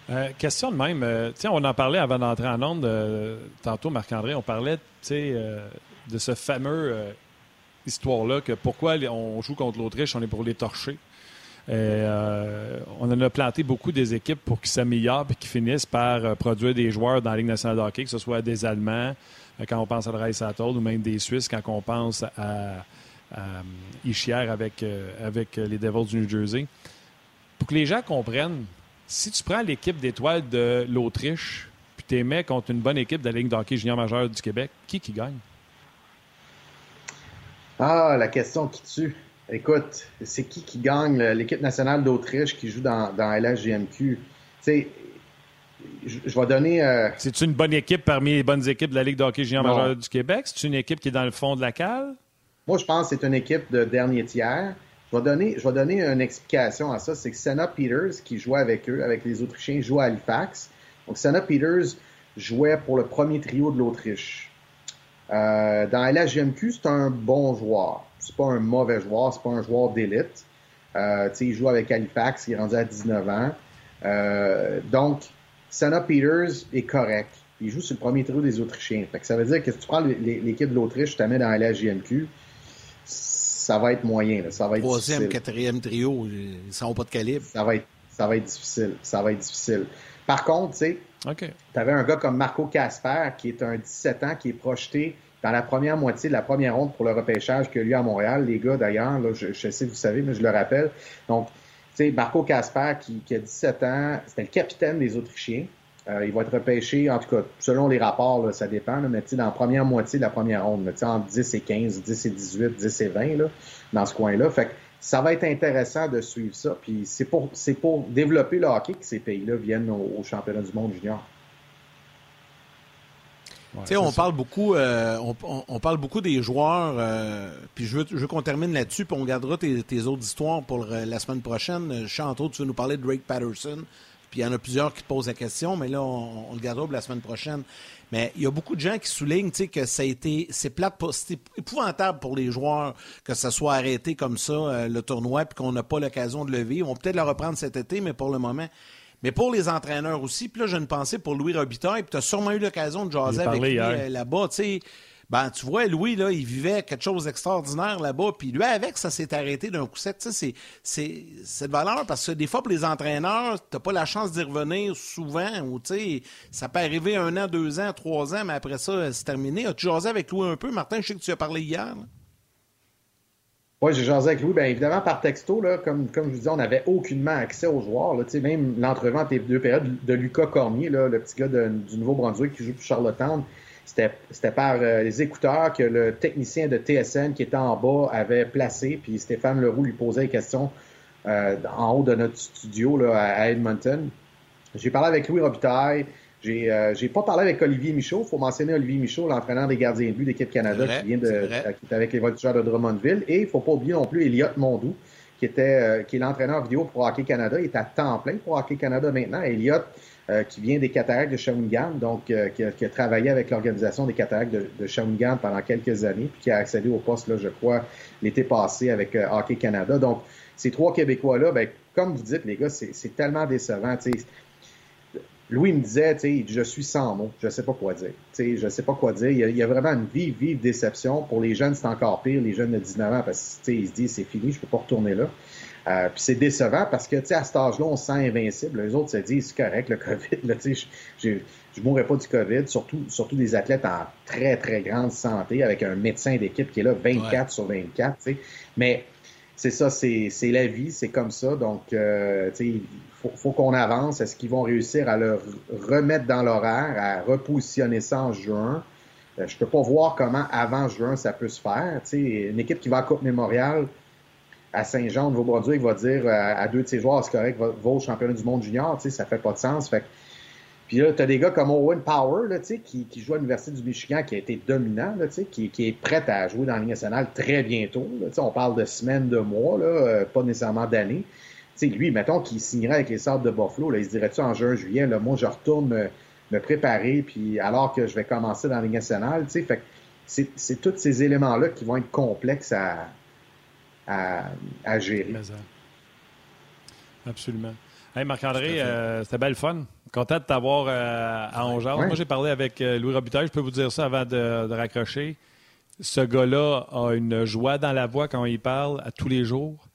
Euh, question de même. euh, tiens, on en parlait avant d'entrer en onde. euh, tantôt, Marc-André, on parlait de ce fameux histoire-là que pourquoi on joue contre l'Autriche, on est pour les torcher. On en a planté beaucoup des équipes pour qu'ils s'améliorent et qu'ils finissent par produire des joueurs dans la Ligue nationale de hockey, que ce soit des Allemands, quand on pense à Sattel, ou même des Suisses, quand on pense à, à Ischier avec les Devils du New Jersey. Pour que les gens comprennent, si tu prends l'équipe d'étoiles de l'Autriche, puis tu mets contre une bonne équipe de la Ligue de hockey junior majeure du Québec, qui qui gagne? Ah, la question qui tue. Écoute, c'est qui qui gagne l'équipe nationale d'Autriche qui joue dans, dans LHJMQ? Tu sais, je, vais donner... euh, C'est une bonne équipe parmi les bonnes équipes de la Ligue de hockey junior majeure du Québec? C'est une équipe qui est dans le fond de la cale? Moi, je pense que c'est une équipe de dernier tiers. Je vais donner, une explication à ça. C'est que Senna Peters, qui jouait avec eux, avec les Autrichiens, joue à Halifax. Donc, Senna Peters jouait pour le premier trio de l'Autriche. Euh, dans LHJMQ, c'est un bon joueur. C'est pas un mauvais joueur, c'est pas un joueur d'élite. Euh, il joue avec Halifax, il est rendu à 19 ans. Euh, donc, Senna Peters est correct. Il joue sur le premier trio des Autrichiens. Fait que ça veut dire que si tu prends l'équipe de l'Autriche, tu la mets dans LHJMQ, ça va être moyen. Ça va être Troisième, quatrième trio, ils sont pas de calibre. Ça va être, ça va être difficile. Ça va être difficile. Par contre, tu sais, tu avais un gars comme Marco Casper, qui est un 17 ans, qui est projeté dans la première moitié de la première ronde pour le repêchage qu'il y a eu à Montréal. Les gars, d'ailleurs, je, je sais, vous savez, mais je le rappelle. Donc, tu sais, Marco Casper, qui, qui, a 17 ans, c'était le capitaine des Autrichiens. Euh, il va être repêché, en tout cas, selon les rapports, ça dépend, mais dans la première moitié de la première ronde, là, entre 10 et 15, 10 et 18, 10 et 20, là, dans ce coin-là. Fait que ça va être intéressant de suivre ça. Puis c'est pour, c'est pour développer le hockey que ces pays-là viennent au, championnat du monde junior. on parle beaucoup, euh, on, parle beaucoup des joueurs. Euh, puis je veux, je veux qu'on termine là-dessus, puis on gardera tes, tes autres histoires pour la semaine prochaine. Chanto, tu veux nous parler de Drake Patterson, puis il y en a plusieurs qui te posent la question, mais là, on, le gardera pour la semaine prochaine. Mais il y a beaucoup de gens qui soulignent que ça a été. C'est plate, c'est épouvantable pour les joueurs que ça soit arrêté comme ça, euh, le tournoi, puis qu'on n'a pas l'occasion de le vivre. On va peut-être le reprendre cet été, mais pour le moment. Mais pour les entraîneurs aussi, puis là, j'ai une pensée pour Louis Robitaille, puis tu as sûrement eu l'occasion de jaser avec lui euh, là-bas. Tu sais, ben, tu vois, Louis, là, il vivait quelque chose d'extraordinaire là-bas. Puis lui, avec, ça s'est arrêté d'un coup sec. C'est, c'est, cette valeur parce que des fois, pour les entraîneurs, t'as pas la chance d'y revenir souvent. Ou, ça peut arriver un an, deux ans, trois ans, mais après ça, c'est terminé. As-tu jasé avec Louis un peu? Martin, je sais que tu as parlé hier. Oui, j'ai jasé avec Louis. Bien évidemment, par texto, là, comme, comme je vous disais, on n'avait aucunement accès aux joueurs. Là, même l'entrevente des deux périodes de Lucas Cormier, le petit gars du Nouveau-Brunswick qui joue pour Charlottetown, c'était par euh, les écouteurs que le technicien de TSN qui était en bas avait placé, puis Stéphane Leroux lui posait des questions euh, en haut de notre studio là, à Edmonton. J'ai parlé avec Louis Robitaille. J'ai euh, pas parlé avec Olivier Michaud. Il faut mentionner Olivier Michaud, l'entraîneur des gardiens de but d'équipe Canada qui vient de qui est avec les voltigeurs de Drummondville. Et il faut pas oublier non plus Elliot Mondou, qui était qui est l'entraîneur vidéo pour Hockey Canada. Il est à temps plein pour Hockey Canada maintenant. Elliot euh, qui vient des cataractes de Shawinigan, donc euh, qui, a, travaillé avec l'organisation des cataractes de, de, pendant quelques années, puis qui a accédé au poste, là, je crois, l'été passé avec euh, Hockey Canada. Donc, ces trois Québécois-là, ben, comme vous dites, les gars, c'est tellement décevant. Louis me disait, je suis sans mots, je sais pas quoi dire. Je je sais pas quoi dire. Il y, a, vraiment une vive, vive déception. Pour les jeunes, c'est encore pire, les jeunes de 19 ans, parce qu'ils se disent, c'est fini, je peux pas retourner là. Euh, puis c'est décevant parce que, tu sais, à cet âge-là, on se sent invincible. Les autres se disent, c'est correct, le COVID, là, tu sais, je ne mourrai pas du COVID, surtout, surtout des athlètes en très, très grande santé, avec un médecin d'équipe qui est là 24 sur 24, tu sais. Mais c'est ça, c'est la vie, c'est comme ça. Donc, euh, tu sais, il faut, faut qu'on avance. Est-ce qu'ils vont réussir à le remettre dans l'horaire, à repositionner ça en juin? Euh, je peux pas voir comment, avant juin, ça peut se faire. Tu sais, une équipe qui va à Coupe Mémoriale, à Saint-Jean, Nouveau-Brunswick, va dire à, deux de ses joueurs, c'est correct, va, au championnat du monde junior, tu sais, ça fait pas de sens. Fait puis là, tu as des gars comme Owen Power, là, qui, qui joue à l'Université du Michigan, qui a été dominant, là, qui, qui, est prêt à jouer dans la Ligue nationale très bientôt. Là, on parle de semaines, de mois, là, euh, pas nécessairement d'années. Lui, mettons qu'il signerait avec les sortes de Buffalo, là, il se dirait-tu en juin, juillet, là, moi, je retourne me, préparer, puis alors que je vais commencer dans la Ligue nationale, fait c'est tous ces éléments-là qui vont être complexes à, à, gérer. Absolument. Hey Marc-André, euh, c'était belle fun. Content de t'avoir euh, à Angers. Moi, j'ai parlé avec euh, Louis Robitaille. Je peux vous dire ça avant de, raccrocher. Ce gars-là a une joie dans la voix quand il parle à tous les jours.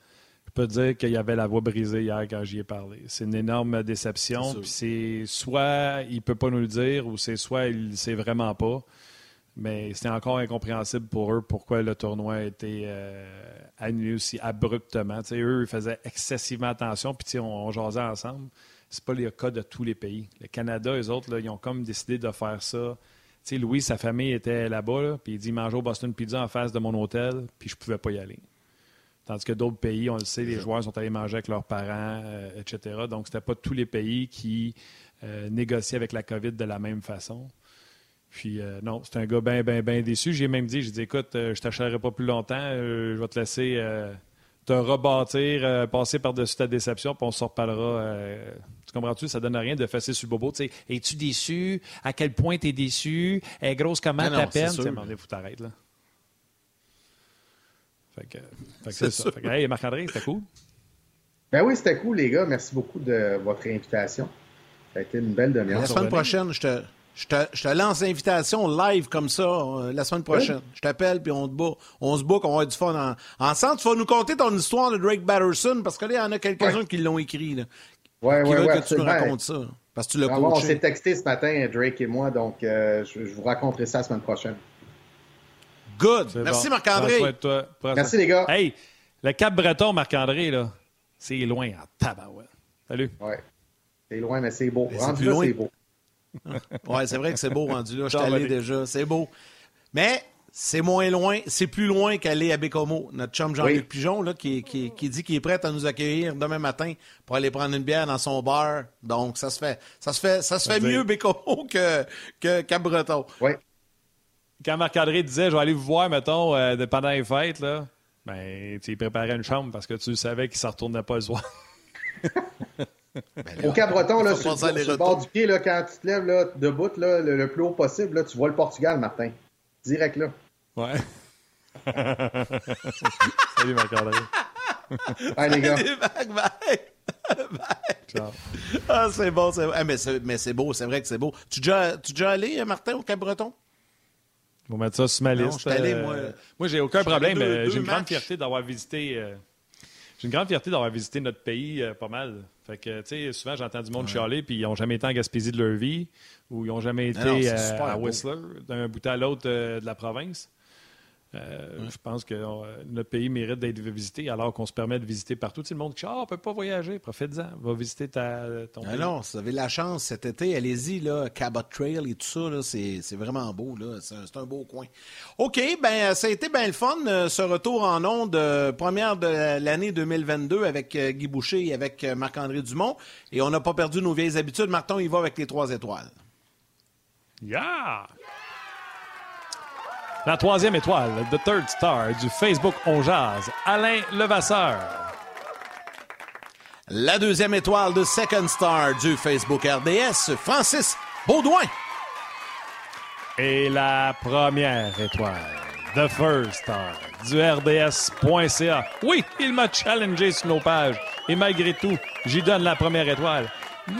Je peux dire qu'il y avait la voix brisée hier quand j'y ai parlé. C'est une énorme déception. c'est soit il peut pas nous le dire ou c'est soit il ne sait vraiment pas. Mais c'est encore incompréhensible pour eux pourquoi le tournoi a été euh, annulé aussi abruptement. eux, ils faisaient excessivement attention, puis on, on jasait ensemble. C'est pas le cas de tous les pays. Le Canada, eux autres, là, ils ont comme décidé de faire ça. Louis, sa famille était là-bas, puis il dit manger au Boston Pizza en face de mon hôtel, puis je pouvais pas y aller. Tandis que d'autres pays, on le sait, les joueurs sont allés manger avec leurs parents, euh, etc. Donc, c'était pas tous les pays qui euh, négociaient avec la COVID de la même façon. Puis euh, non, c'est un gars bien, bien, bien déçu. J'ai même dit, j'ai dit, écoute, euh, je t'achèterai pas plus longtemps, euh, je vais te laisser te rebâtir, passer par-dessus ta déception, puis on se reparlera. tu comprends-tu? Ça donne rien de fesser sur le bobo. Tu sais, es-tu déçu? À quel point tu es déçu? est grosse comment ta peine? Sais, faut t'arrêter, là. Fait que, c'est ça. Fait que, hey, Marc-André, c'était cool. Ben oui, c'était cool, les gars. Merci beaucoup de votre invitation. Ça a été une belle demi-heure. La semaine prochaine, je te Je te, je te lance l'invitation live comme ça euh, la semaine prochaine. Je t'appelle, puis on, te bat- on se book, on va avoir du fun en- ensemble. Tu vas nous conter ton histoire de Drake Batterson, parce que là, il y en a quelques-uns qui l'ont écrit. Là, Ouais, qui ouais, veulent ouais, que tu nous racontes ça. Parce que tu l'as Vraiment, on s'est texté ce matin, Drake et moi, donc euh, je, je vous raconterai ça la semaine prochaine. Good. Merci, bon. Marc-André. Merci les gars. Hey, le Cap-Breton, Marc-André, là, c'est loin en tabarouette. Salut. Ouais. C'est loin, mais c'est beau. C'est beau. Ouais, c'est vrai que c'est beau rendu là. Je suis allé déjà. C'est beau. Mais c'est moins loin, c'est plus loin qu'aller à Bécomo. Notre chum Jean-Luc Oui. Pigeon, là, qui, qui, qui dit qu'il est prêt à nous accueillir demain matin pour aller prendre une bière dans son bar. Donc, ça se fait, ça se fait, ça se fait mieux Bécomo que, que Cap-Breton. Ouais. Quand Marc-André disait, je vais aller vous voir, mettons, euh, de- pendant les fêtes, là, ben, il préparait une chambre parce que tu savais qu'il ne s'en retournait pas le soir. Au Cap-Breton, là, sur, le bord du pied, là, quand tu te lèves là, debout, là, le, le plus haut possible, là, tu vois le Portugal, Martin. Direct là. Ouais. Salut, Marc-André. Bye, les gars. Bye. Ciao. Ah, c'est bon, c'est ah, mais c'est mais c'est beau, c'est vrai que c'est beau. Tu es déjà, tu es déjà allé, euh, Martin, au Cap-Breton? Vous mettre ça sur ma Non, liste. je suis allé, euh, moi. moi, j'ai aucun Je problème. deux- euh, deux j'ai une grande fierté d'avoir visité. euh, j'ai une grande fierté d'avoir visité notre pays euh, pas mal. Fait que, tu sais, souvent, j'entends du monde chialer, puis ils n'ont jamais été en Gaspésie de leur vie, ou ils n'ont jamais été non, c'est euh, à. Whistler, d'un bout à l'autre euh, de la province. Euh, Je pense que euh, notre pays mérite d'être visité alors qu'on se permet de visiter partout. Sais, le monde qui dit Ah, on ne peut pas voyager, profite-en, va visiter ta, ton Ah pays. non, si vous avez la chance cet été, allez-y, là, Cabot Trail et tout ça, c'est, vraiment beau, là. C'est, un, beau coin. OK, ben ça a été bien le fun, euh, ce retour en ondes, euh, première de l'année 2022 avec euh, Guy Boucher et avec Marc-André Dumont. Et on n'a pas perdu nos vieilles habitudes. Martin, il va avec les trois étoiles. Yeah! La troisième étoile, The Third Star du Facebook On Jazz, Alain Levasseur. La deuxième étoile de Second Star du Facebook RDS, Francis Baudouin. Et la première étoile, The First Star du RDS.ca. Oui, il m'a challengé sur nos pages. Et malgré tout, j'y donne la première étoile.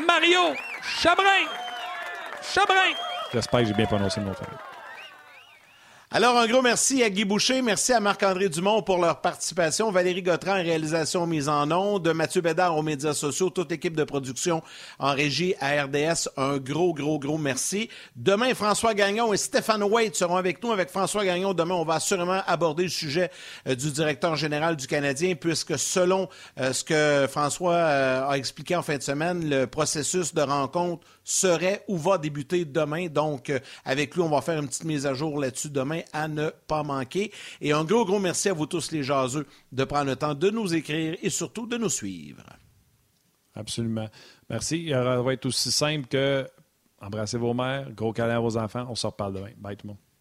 Mario Chabrin! Chabrin! J'espère que j'ai bien prononcé le nom. Alors, un gros merci à Guy Boucher, merci à Marc-André Dumont pour leur participation, Valérie Gautran en réalisation mise en ondes, Mathieu Bédard aux médias sociaux, toute l'équipe de production en régie à RDS, un gros, gros, gros merci. Demain, François Gagnon et Stéphane Waite seront avec nous. Avec François Gagnon, demain, on va assurément aborder le sujet euh, du directeur général du Canadien, puisque selon euh, ce que François euh, a expliqué en fin de semaine, le processus de rencontre serait ou va débuter demain. Donc, euh, avec lui, on va faire une petite mise à jour là-dessus demain à ne pas manquer. Et un gros, gros merci à vous tous les jaseux de prendre le temps de nous écrire et surtout de nous suivre. Absolument. Merci. Ça va être aussi simple que embrassez vos mères, gros câlin à vos enfants. On se reparle demain. Bye tout le monde.